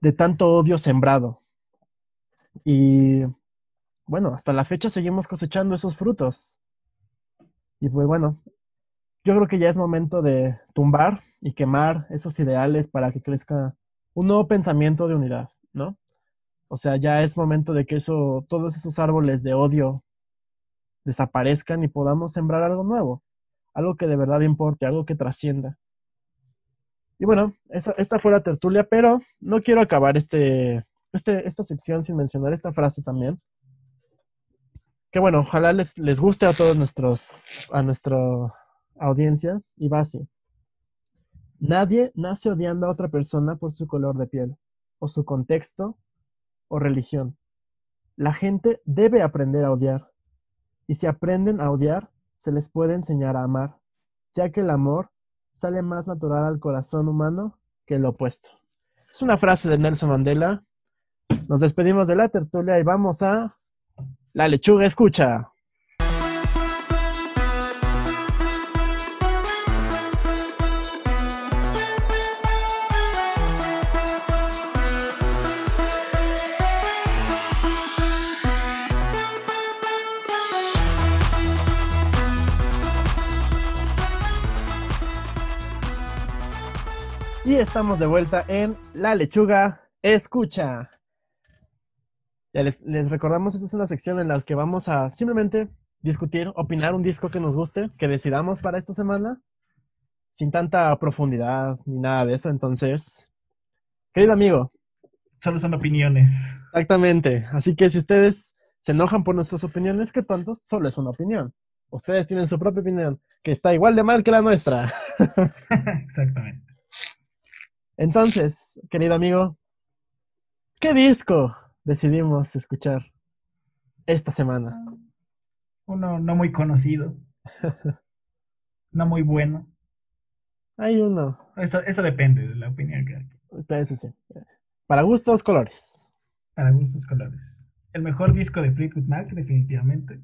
de tanto odio sembrado. Y bueno, hasta la fecha seguimos cosechando esos frutos. Y pues bueno, yo creo que ya es momento de tumbar y quemar esos ideales para que crezca un nuevo pensamiento de unidad, ¿no? O sea, ya es momento de que eso, todos esos árboles de odio desaparezcan y podamos sembrar algo nuevo, algo que de verdad importe, algo que trascienda. Y bueno, esta fue la tertulia, pero no quiero acabar este, este, esta sección sin mencionar esta frase también. Que bueno, ojalá les, les guste a todos nuestros, a nuestra audiencia, y va así. Nadie nace odiando a otra persona por su color de piel, o su contexto, o religión. La gente debe aprender a odiar. Y si aprenden a odiar, se les puede enseñar a amar, ya que el amor sale más natural al corazón humano que el opuesto. Es una frase de Nelson Mandela. Nos despedimos de la tertulia y vamos a La lechuga escucha. Y estamos de vuelta en La Lechuga Escucha. Ya les, les recordamos, esta es una sección en la que vamos a simplemente discutir, opinar un disco que nos guste, que decidamos para esta semana, sin tanta profundidad ni nada de eso. Entonces, querido amigo. Solo son opiniones. Exactamente. Así que si ustedes se enojan por nuestras opiniones, qué tontos, solo es una opinión. Ustedes tienen su propia opinión, que está igual de mal que la nuestra. <laughs> Exactamente. Entonces, querido amigo, ¿qué disco decidimos escuchar esta semana? Uno no muy conocido. <laughs> no muy bueno. Hay uno. Eso, eso depende de la opinión que hay. Eso sí. Para gustos, colores. Para gustos, colores. El mejor disco de Fleetwood Mac, definitivamente.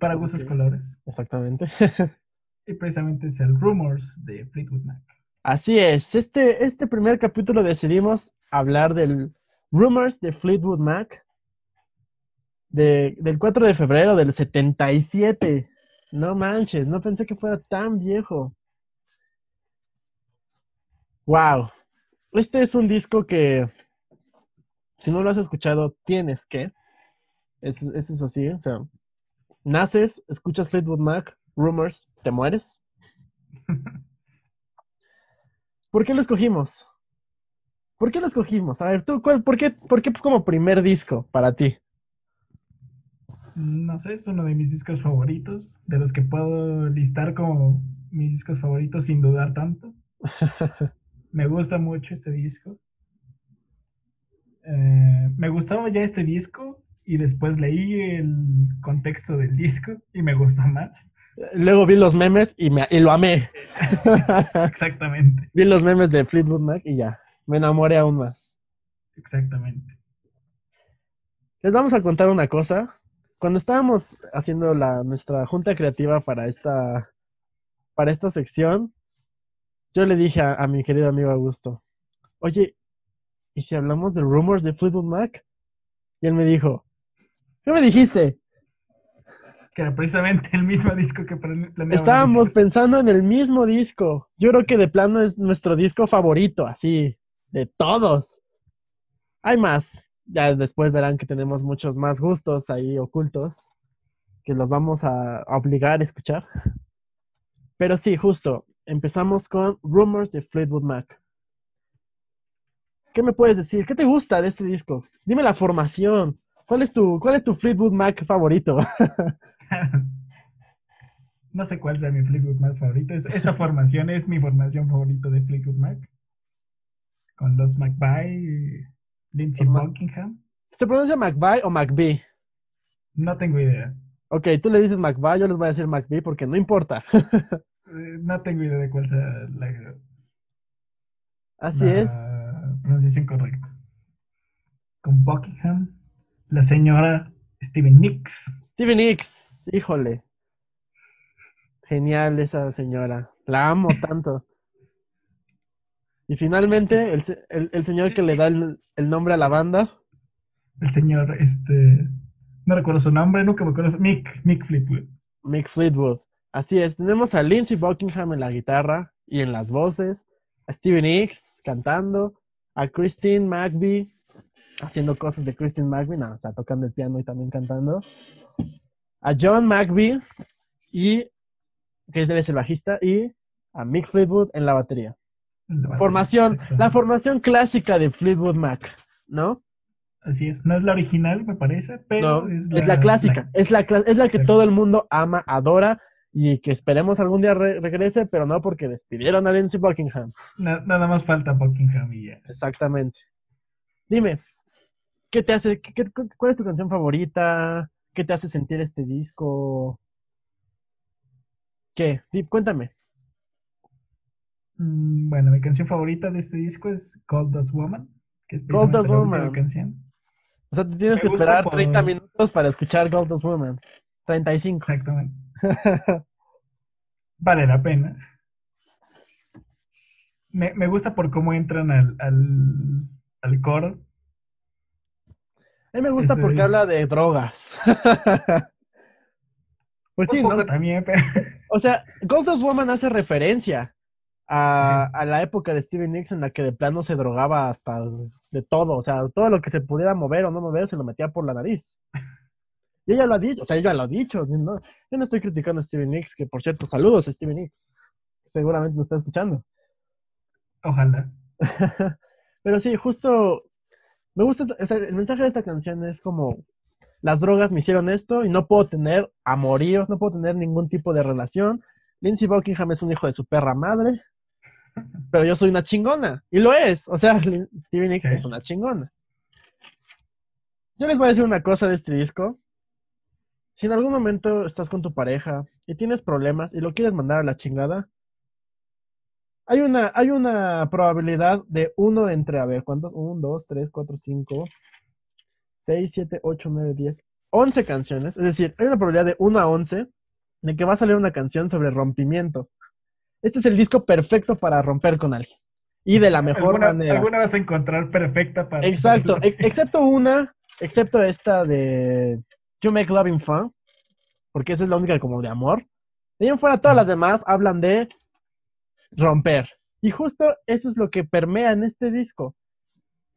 Para gustos, colores. Exactamente. Y precisamente es el Rumors de Fleetwood Mac. Así es. Este, este primer capítulo decidimos hablar del Rumors de Fleetwood Mac de- del 4 de febrero del 77. No manches, no pensé que fuera tan viejo. Wow. Este es un disco que, si no lo has escuchado, tienes que. Es, eso es así. O sea, naces, escuchas Fleetwood Mac, Rumors, te mueres. <laughs> ¿Por qué lo escogimos? ¿Por qué lo escogimos? A ver, tú, ¿cuál, por, qué, ¿por qué como primer disco para ti? No sé, es uno de mis discos favoritos, de los que puedo listar como mis discos favoritos sin dudar tanto. <laughs> Me gusta mucho este disco. Eh, me gustaba ya este disco y después leí el contexto del disco y me gustó más. Luego vi los memes y, me, y lo amé. <laughs> Exactamente, vi los memes de Fleetwood Mac y ya, me enamoré aún más. exactamente. Les vamos a contar una cosa. Cuando estábamos haciendo la, nuestra junta creativa para esta, para esta sección, yo le dije a, a mi querido amigo Augusto, oye, ¿y si hablamos de Rumors de Fleetwood Mac? Y él me dijo, ¿qué me dijiste? Que era precisamente el mismo disco que planeábamos. Estábamos pensando en el mismo disco. Yo creo que de plano es nuestro disco favorito, así, de todos. Hay más. Ya después verán que tenemos muchos más gustos ahí ocultos que los vamos a, a obligar a escuchar. Pero sí, justo, empezamos con Rumors de Fleetwood Mac. ¿Qué me puedes decir? ¿Qué te gusta de este disco? Dime la formación. ¿Cuál es tu, cuál es tu Fleetwood Mac favorito? <laughs> <laughs> no sé cuál sea mi Fleetwood Mac favorito. Es- Esta formación es mi formación favorita de Fleetwood Mac. Con los McBye, Lindsey Buckingham. ¿Se pronuncia McBee o McBee? No tengo idea. Ok, tú le dices McBee, yo les voy a decir McBee porque no importa. Eh, No tengo idea de cuál sea la, Así la es. pronunciación correcta. Con Buckingham, la señora Steven Nicks. Steven Nicks, híjole. Genial esa señora. La amo tanto. Y finalmente, el, el- el señor que le da el, el nombre a la banda. El señor, este. No recuerdo su nombre, nunca me acuerdo. Mick, Mick Fleetwood. Mick Fleetwood. Así es, tenemos a Lindsey Buckingham en la guitarra y en las voces, a Steven Hicks cantando, a Christine McVie haciendo cosas de Christine McVie, no, está tocando el piano y también cantando, a John McVie y que es el bajista y a Mick Fleetwood en la batería. Formación, la formación clásica de Fleetwood Mac, ¿no? Así es, no es la original, me parece, pero es, la, clásica, Es, la, es la que todo el mundo ama, adora y que esperemos algún día regrese, pero no porque despidieron a Lindsey Buckingham. nada más falta Buckingham y ya. Exactamente. Dime, ¿qué te hace, qué, cuál es tu canción favorita? ¿Qué te hace sentir este disco? ¿Qué? Cuéntame. Mm, bueno, mi canción favorita de este disco es Cold Dust Woman. Que es Gold Dust Woman. Canción. O sea, te tienes que esperar 30 minutos para escuchar Gold Dust Woman. 35. Exactamente. <laughs> vale la pena. Me, me, gusta por cómo entran al, al, al coro. A mí me gusta porque habla de drogas. <laughs> pues sí, ¿no? También, <laughs> O sea, Gold Dust Woman hace referencia a, a, la época de Steven Nicks en la que de plano se drogaba hasta de todo. O sea, todo lo que se pudiera mover o no mover se lo metía por la nariz. Y ella lo ha dicho, o sea, ella lo ha dicho. ¿no? Yo no estoy criticando a Steven Nicks, que por cierto, saludos a Steven Nicks. Seguramente nos está escuchando. Ojalá. <laughs> Pero sí, justo me gusta, el mensaje de esta canción es como, las drogas me hicieron esto y no puedo tener amoríos, no puedo tener ningún tipo de relación. Lindsey Buckingham es un hijo de su perra madre, pero yo soy una chingona. Y lo es. O sea, <laughs> Steven Nicks es una chingona. Yo les voy a decir una cosa de este disco. Si en algún momento estás con tu pareja y tienes problemas y lo quieres mandar a la chingada, hay una, hay una probabilidad de uno entre, a ver, ¿cuántos? 1, 2, 3, 4, 5, 6, 7, 8, 9, 10, 11 canciones. Es decir, hay una probabilidad de 1 a 11 de que va a salir una canción sobre rompimiento. Este es el disco perfecto para romper con alguien. Y de la mejor manera. Alguna vas a encontrar perfecta para. Exacto, excepto una, excepto esta de You Make Loving Fun, porque esa es la única como de amor. De ahí en fuera, todas las demás hablan de romper. Y justo eso es lo que permea en este disco.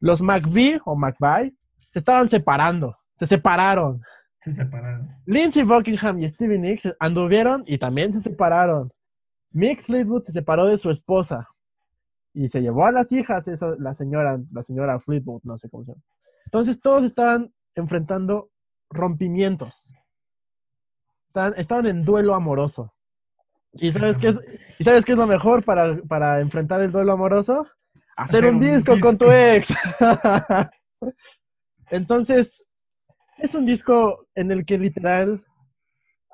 Los McVie o McVie se estaban separando, se separaron. Se separaron. Lindsey Buckingham y Stevie Nicks anduvieron y también se separaron. Mick Fleetwood se separó de su esposa y se llevó a las hijas, esa, la señora, la señora Fleetwood, no sé cómo se llama. Entonces todos estaban enfrentando rompimientos. Estaban, en duelo amoroso. ¿Y sabes qué es, ¿y sabes qué es lo mejor para, enfrentar el duelo amoroso? Hacer, un, disco, con tu ex. <laughs> Entonces, es un disco en el que literal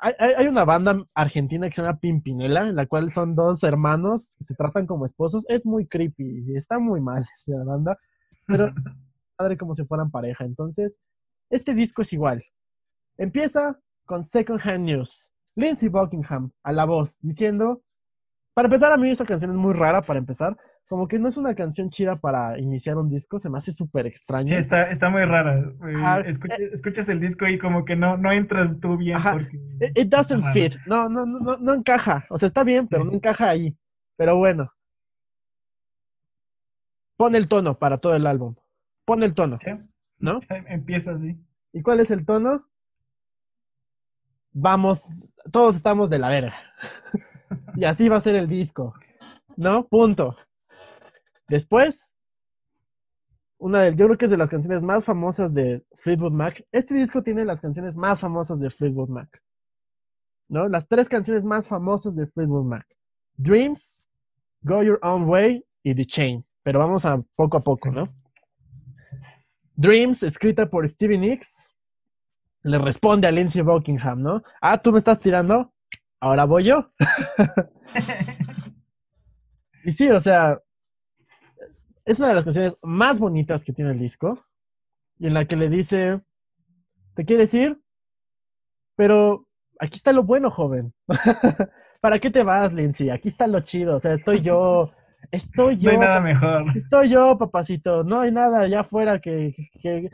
hay, una banda argentina que se llama Pimpinela, en la cual son dos hermanos que se tratan como esposos. Es muy creepy, está muy mal <laughs> esa banda, pero <laughs> padre como si fueran pareja. Entonces, este disco es igual. Empieza con Second Hand News. Lindsey Buckingham a la voz, diciendo, para empezar a mí esa canción es muy rara para empezar, como que no es una canción chida para iniciar un disco, se me hace súper extraño. Sí, está, está muy rara. Eh, escuchas, el disco y como que no, no entras tú bien. Porque... It, doesn't fit, no, no, no, no encaja, o sea, está bien, pero no encaja ahí. Pero bueno. Pon el tono para todo el álbum. Pon el tono. ¿No? Empieza así. ¿Y cuál es el tono? Vamos, todos estamos de la verga. y así va a ser el disco. ¿No? Punto. Después, una de, yo creo que es de las canciones más famosas de Fleetwood Mac. Este disco tiene las canciones más famosas de Fleetwood Mac. ¿No? Las tres canciones más famosas de Fleetwood Mac. Dreams, Go Your Own Way y The Chain. Pero vamos a poco a poco, ¿no? Dreams, escrita por Stevie Nicks, le responde a Lindsey Buckingham, ¿no? Ah, tú me estás tirando, ahora voy yo. <laughs> y sí, o sea, es una de las canciones más bonitas que tiene el disco, y en la que le dice, ¿te quieres ir? Pero aquí está lo bueno, joven. <laughs> ¿Para qué te vas, Lindsay? Aquí está lo chido, o sea, estoy yo Estoy yo. <laughs> No hay nada mejor. Estoy yo, papacito. No hay nada allá afuera que, que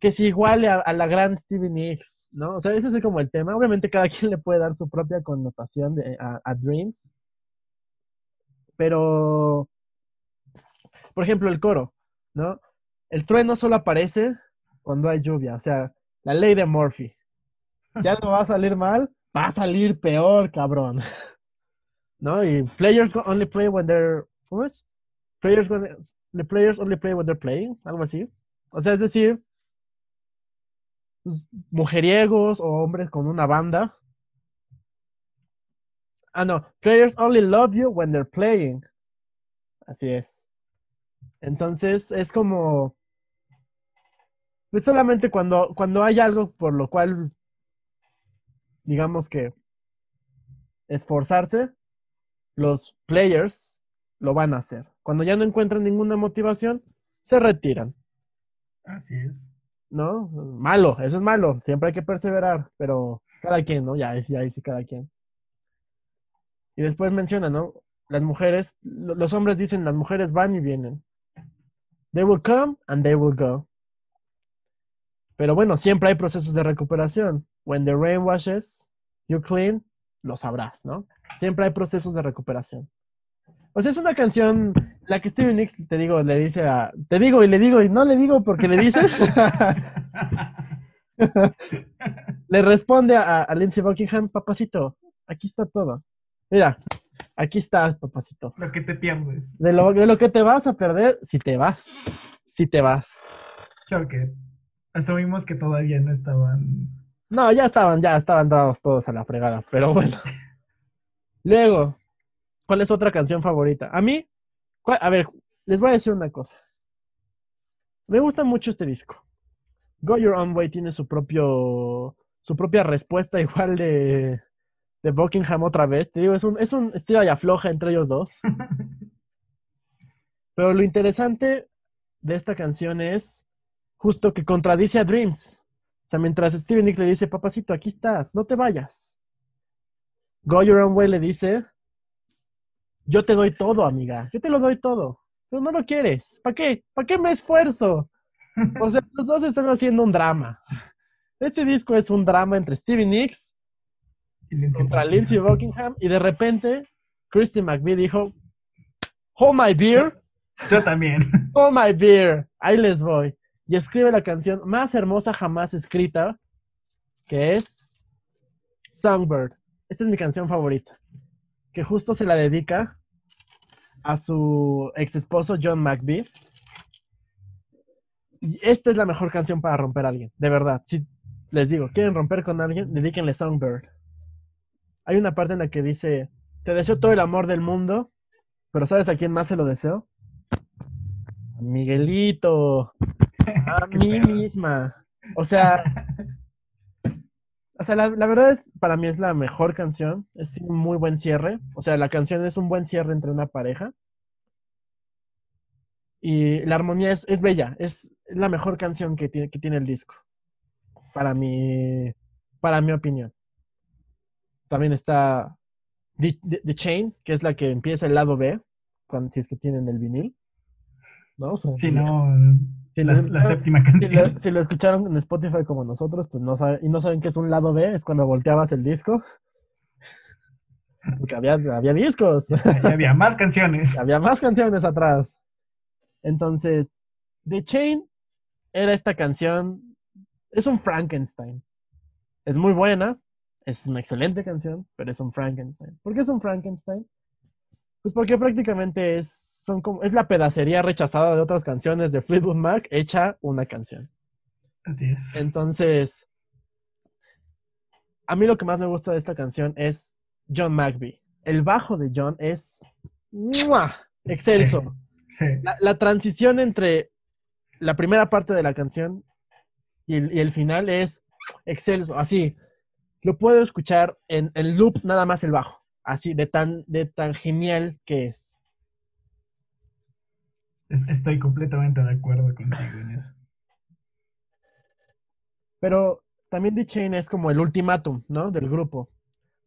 se iguale a, a la gran Stevie Nicks, ¿no? O sea, ese es como el tema. Obviamente cada <laughs> quien le puede dar su propia connotación a, Dreams. Pero, por ejemplo, el coro, ¿no? El trueno solo aparece cuando hay lluvia, o sea, la ley de Murphy. Si algo va a salir mal, va a salir peor, cabrón. <laughs> ¿No? Y players only play when they're. ¿Cómo es? Players, when- the players only play when they're playing, algo así. O sea, es decir, pues, mujeriegos o hombres con una banda. Ah, no. Players only love you when they're playing. Así es. Entonces, es como. Pues solamente cuando, cuando hay algo por lo cual, digamos que, esforzarse, los players lo van a hacer. Cuando ya no encuentran ninguna motivación, se retiran. Así es. ¿No? Malo, eso es malo, siempre hay que perseverar, pero cada quien, ¿no? Ya, ya ahí sí cada quien. Y después menciona, ¿no? Las mujeres, lo- los hombres dicen, las mujeres van y vienen. They will come and they will go. Pero bueno, siempre hay procesos de recuperación. When the rain washes, you clean, lo sabrás, ¿no? Siempre hay procesos de recuperación. O sea, es una canción, la que Steven Nicks, te digo, le dice a... Te digo y le digo y no le digo porque le dice... <laughs> le responde a, a Lindsey Buckingham, papacito, aquí está todo. Mira, aquí estás, papacito. Lo que te pierdes. De lo, de lo que te vas a perder, si te vas. Si te vas. Creo que asumimos que todavía no estaban. No, ya estaban, ya estaban dados todos a la fregada, pero bueno. <laughs> Luego, ¿cuál es otra canción favorita? A mí, ¿cuál- a ver, les voy a decir una cosa. Me gusta mucho este disco. Go Your Own Way tiene su propio, su propia respuesta <laughs> igual de, de Buckingham otra vez. Te digo, es un, es un estilo y afloja entre ellos dos. <laughs> Pero lo interesante de esta canción es justo que contradice a Dreams. O sea, mientras Steven Nicks le dice, papacito, aquí estás, no te vayas. Go Your Own Way le dice, yo te doy todo, amiga, yo te lo doy todo, pero no lo quieres. ¿Para qué? ¿Para qué me esfuerzo? O sea, los dos están haciendo un drama. Este disco es un drama entre Steven Nicks Y Lindsey contra Buckingham. Lindsey Buckingham y de repente Christy McVie dijo, hold my beer, Yo también. <laughs> hold my beer, ahí les voy. Y escribe la canción más hermosa jamás escrita, que es Songbird. Esta es mi canción favorita, que justo se la dedica a su ex esposo John McVie. Y esta es la mejor canción para romper a alguien, de verdad. Si les digo, quieren romper con alguien, dedíquenle Songbird. Hay una parte en la que dice, te deseo todo el amor del mundo, pero ¿sabes a quién más se lo deseo? A Miguelito, <laughs> a mí misma. O sea, <laughs> o sea, la, la verdad es, para mí es la mejor canción. Es un muy buen cierre. O sea, la canción es un buen cierre entre una pareja. Y la armonía es, es bella. Es, la mejor canción que tiene, que tiene el disco. Para mi, para mi opinión. También está The, The- The Chain, que es la que empieza el lado B, cuando, si es que tienen el vinil. ¿No? O sea, Si no, Sí, la, séptima si <laughs> canción. lo, si lo escucharon en Spotify como nosotros, pues no saben, y no saben qué es un lado B, es cuando volteabas el disco. Porque había, había discos, Ahí había más canciones. <laughs> había más canciones atrás. Entonces, The Chain era esta canción, es un Frankenstein. Es muy buena, es una excelente canción, pero es un Frankenstein. ¿Por qué es un Frankenstein? Pues porque prácticamente es, son como, es la pedacería rechazada de otras canciones de Fleetwood Mac hecha una canción. Así es. Entonces, a mí lo que más me gusta de esta canción es John McVie. El bajo de John es ¡mua! excelso. Sí. La, la transición entre la primera parte de la canción y el, y el final es excelso. Así, lo puedo escuchar en, en loop nada más el bajo. Así, de tan, de tan genial que es. Es- Estoy completamente de acuerdo contigo en eso. Pero también The Chain es como el ultimátum, ¿no? Del grupo.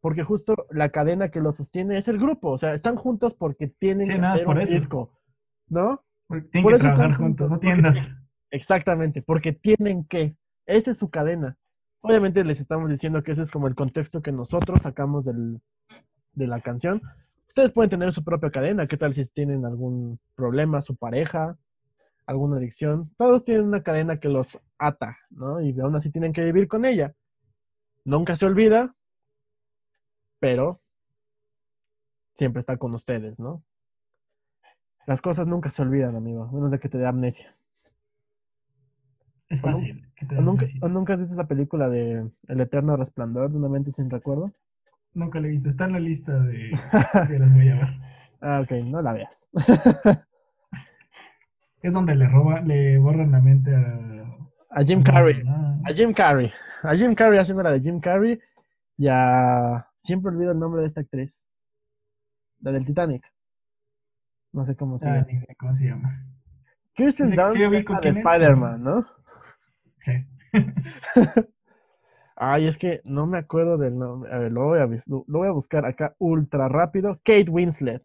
Porque justo la cadena que lo sostiene es el grupo. O sea, están juntos porque tienen Sí, que hacer por un eso. disco, ¿no? Porque Tienen Por que eso están juntos, no tienen porque. Exactamente, porque tienen que. Esa es su cadena. Obviamente les estamos diciendo que ese es como el contexto que nosotros sacamos del, de la canción. Ustedes pueden tener su propia cadena. ¿Qué tal si tienen algún problema, su pareja, alguna adicción? Todos tienen una cadena que los ata, ¿no? Y aún así tienen que vivir con ella. Nunca se olvida, pero siempre está con ustedes, ¿no? Las cosas nunca se olvidan, amigo, a menos de que te dé amnesia. Es ¿O nunca- fácil. ¿O nunca, o nunca has visto esa película de El eterno resplandor de una mente sin recuerdo? Nunca le he visto. Está en la lista de <laughs> que las voy a ver. Ah, ok, no la veas. <laughs> Es donde le roban, le borran la mente a. A Jim Carrey. A Jim Carrey. A Jim Carrey haciendo la de Jim Carrey. Y a... Siempre olvido el nombre de esta actriz. La del Titanic. No sé cómo se Ah, llama. idea ¿Cómo se llama? Kirsten Dunst sí, la de Spider-Man, ¿no? Sí. <laughs> Ay, es que no me acuerdo del nombre. A ver, lo voy a, lo, voy a buscar acá ultra rápido. Kate Winslet.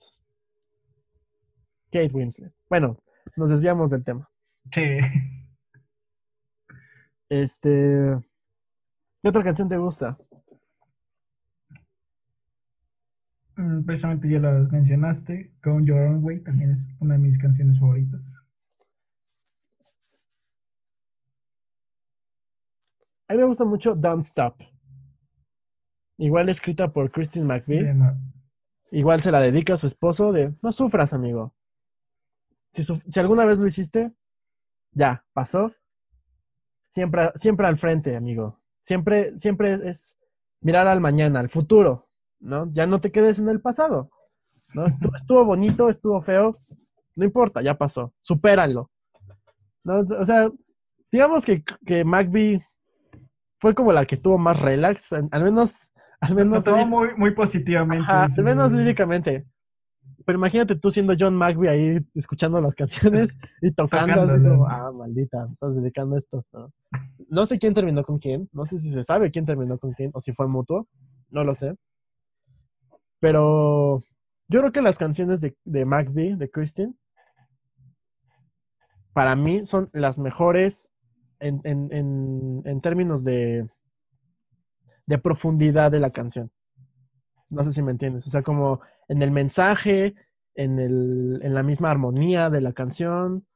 Kate Winslet. Bueno, nos desviamos del tema. Sí. Este. ¿Qué otra canción te gusta? Mm, Precisamente ya las mencionaste. Go Your Own Way también es una de mis canciones favoritas. A mí me gusta mucho Don't Stop. Igual escrita por Christine McVie. Igual se la dedica a su esposo de no sufras, amigo. Si, su- si alguna vez lo hiciste, ya, pasó. Siempre, siempre al frente, amigo. Siempre, siempre es mirar al mañana, al futuro, ¿no? Ya no te quedes en el pasado. <laughs> Estuvo, bonito, estuvo feo, no importa, ya pasó. Supéralo. ¿no? O sea, digamos que, que McVie fue como la que estuvo más relax, al menos, al Lo menos líric- muy, muy positivamente. Ajá, al menos líricamente. Pero imagínate tú siendo John McVie ahí escuchando las canciones <laughs> y tocando. ah, maldita, estás dedicando esto. ¿no? No sé quién terminó con quién. No sé si se sabe quién terminó con quién o si fue mutuo. No lo sé. Pero yo creo que las canciones de, de McVie, de Christine, para mí son las mejores en, en- en- en términos de, de profundidad de la canción. No sé si me entiendes. O sea, como en el mensaje, en, el, en la misma armonía de la canción.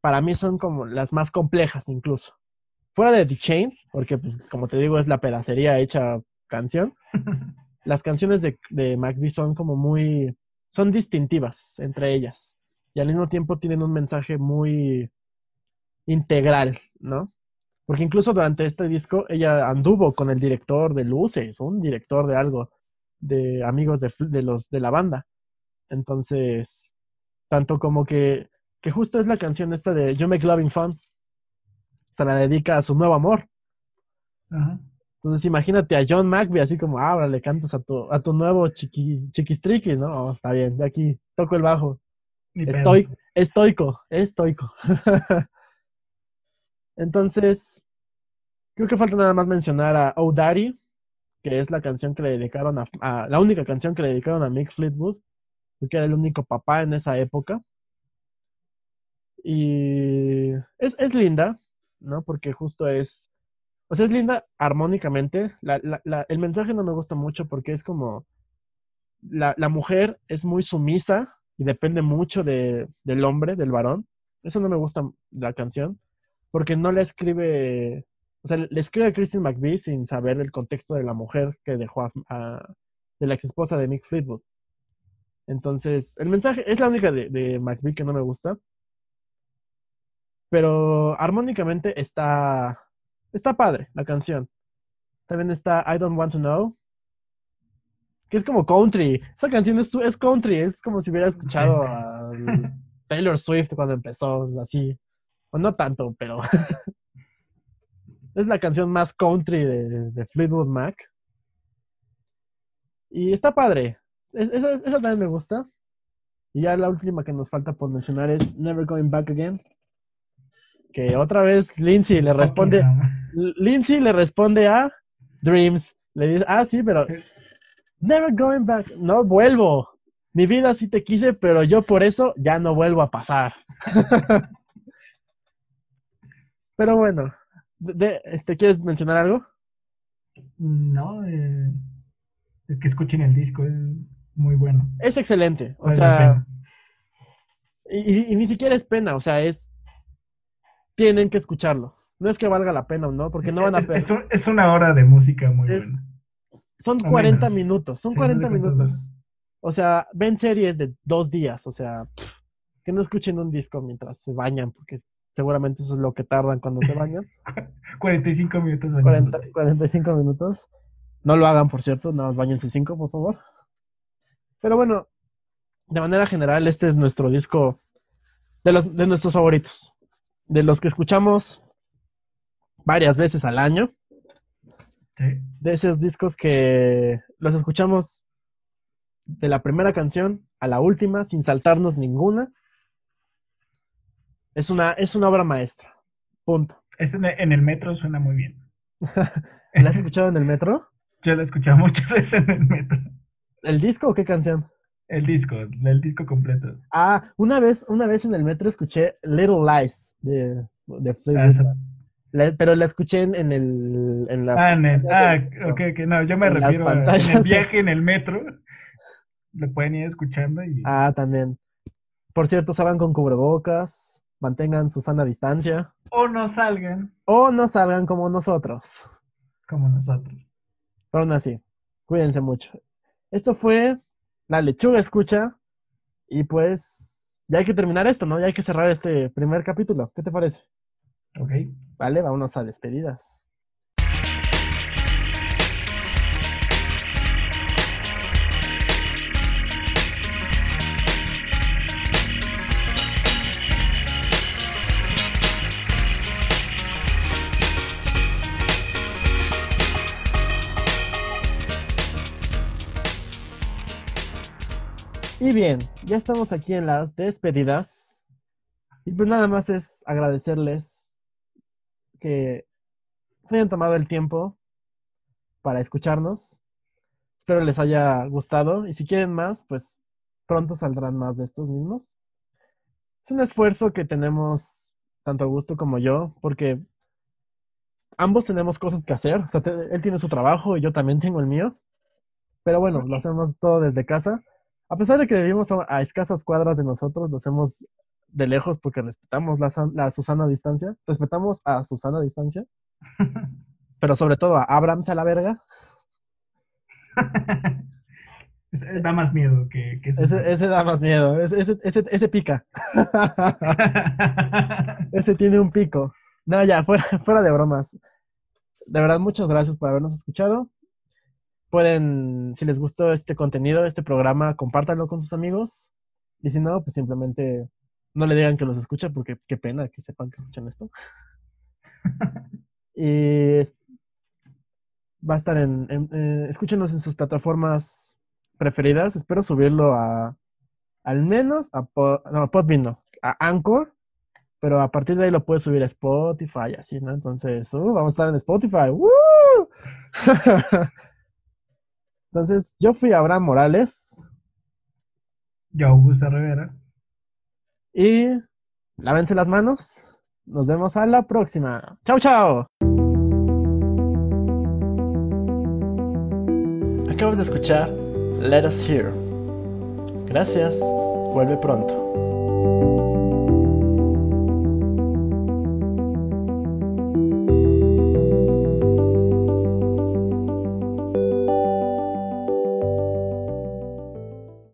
Para mí son como las más complejas incluso. Fuera de The Chain, porque pues, como te digo es la pedacería hecha canción. <laughs> Las canciones de, de son como muy... son distintivas entre ellas. Y al mismo tiempo tienen un mensaje muy integral, ¿no? Porque incluso durante este disco ella anduvo con el director de Luces, un director de algo, de amigos de, los de la banda. Entonces, tanto como que, que justo es la canción esta de You Make Loving Fun, se la dedica a su nuevo amor. Entonces imagínate a John McVie así como, ah, ahora le cantas a tu, a tu nuevo chiqui, chiquistriqui, ¿no? Oh, está bien, de aquí toco el bajo. Estoy, estoico, estoico. <laughs> Entonces, creo que falta nada más mencionar a Oh Daddy, que es la canción que le dedicaron a, la única canción que le dedicaron a Mick Fleetwood, porque era el único papá en esa época. Y es, es linda, ¿no? Porque justo es, o sea, es linda armónicamente. La- la- la- el mensaje no me gusta mucho porque es como, la, la mujer es muy sumisa y depende mucho de, del hombre, del varón. Eso no me gusta la canción, porque no le escribe, o sea, le escribe a Christine McVie sin saber el contexto de la mujer que dejó a, a- de la ex esposa de Mick Fleetwood. Entonces, el mensaje es la única de, de McVie que no me gusta. Pero armónicamente está, está padre la canción. También está I Don't Want to Know, que es como country. Esa canción es, es country, es como si hubiera escuchado <laughs> a Taylor Swift cuando empezó, así. O no tanto, pero <laughs> es la canción más country de, de Fleetwood Mac. Y está padre. Es- esa, esa también me gusta. Y ya la última que nos falta por mencionar es Never Going Back Again. Que otra vez Lindsay le responde, Lindsay le responde a Dreams. Le dice, ah, sí, pero never going back. No vuelvo. Mi vida sí te quise, pero yo por eso ya no vuelvo a pasar. <laughs> Pero bueno, de- este, ¿quieres mencionar algo? No, eh, es que escuchen el disco, es muy bueno. Es excelente. O Vale sea, y, y- y ni siquiera es pena, o sea, es. Tienen que escucharlo. No es que valga la pena o no, porque no van a es, es es una hora de música muy Es- buena. Son o 40 menos. minutos, son Sí, 40 no sé cuántos minutos. O sea, ven series de dos días, o sea, pff, que no escuchen un disco mientras se bañan, porque seguramente eso es lo que tardan cuando se <laughs> bañan. 45 minutos. 40, bañándote. 45 minutos. No lo hagan, por cierto, nada más bañense 5, por favor. Pero bueno, de manera general, este es nuestro disco de, los, de nuestros favoritos. De los que escuchamos varias veces al año. Sí. de esos discos que los escuchamos de la primera canción a la última sin saltarnos ninguna. Es una, es una obra maestra. Punto. Este en en el metro suena muy bien. <laughs> ¿La has escuchado en el metro? Yo lo he escuchado <laughs> muchas veces en el metro. ¿El disco o qué canción? El disco, el disco completo. Ah, una vez, una vez en el metro escuché Little Lies de, de Fleetwood Ah. La- pero la escuché en, en el en las Ah, en el, ah, metro. ok, ok, no, yo me En refiero a- en el de- viaje en el metro. Lo pueden ir escuchando y Ah, también. Por cierto, salgan con cubrebocas, mantengan su sana distancia. o no salgan O no salgan como nosotros. como nosotros. Pero aún así, cuídense mucho. Esto fue La Lechuga Escucha. Y pues ya hay que terminar esto, ¿no? Ya hay que cerrar este primer capítulo. ¿Qué te parece? Ok. Vale, vámonos a despedidas. Y bien, ya estamos aquí en las despedidas. Y pues nada más es agradecerles que se hayan tomado el tiempo para escucharnos. Espero les haya gustado. Y si quieren más, pues pronto saldrán más de estos mismos. Es un esfuerzo que tenemos tanto Augusto como yo, porque ambos tenemos cosas que hacer. O sea, él tiene su trabajo y yo también tengo el mío. Pero bueno, lo hacemos todo desde casa. A pesar de que vivimos a, a escasas cuadras de nosotros, lo hacemos de lejos porque respetamos la, la Susana distancia. Respetamos a Susana distancia, <laughs> pero sobre todo a Abraham a la verga. <laughs> Ese da más miedo que. Ese, ese da más miedo, ese, ese, ese, ese pica. <laughs> ese tiene un pico. No, ya, fuera, fuera de bromas. De verdad, muchas gracias por habernos escuchado. Pueden, si les gustó este contenido, este programa, compártanlo con sus amigos. Y si no, pues simplemente no le digan que los escucha porque qué pena que sepan que escuchan esto. <laughs> y va a estar en, en- eh, escúchenos en sus plataformas preferidas. Espero subirlo a, al menos a, Po- no, a Podbean no, a Anchor. Pero a partir de ahí lo puedes subir a Spotify, así, ¿no? Entonces, uh, vamos a estar en Spotify. ¡Woo! <laughs> Entonces, yo fui Abraham Morales Yo, Augusto Rivera. y lávense las manos. Nos vemos a la próxima. ¡Chao, chao! Acabas de escuchar Let Us Hear. Gracias. Vuelve pronto.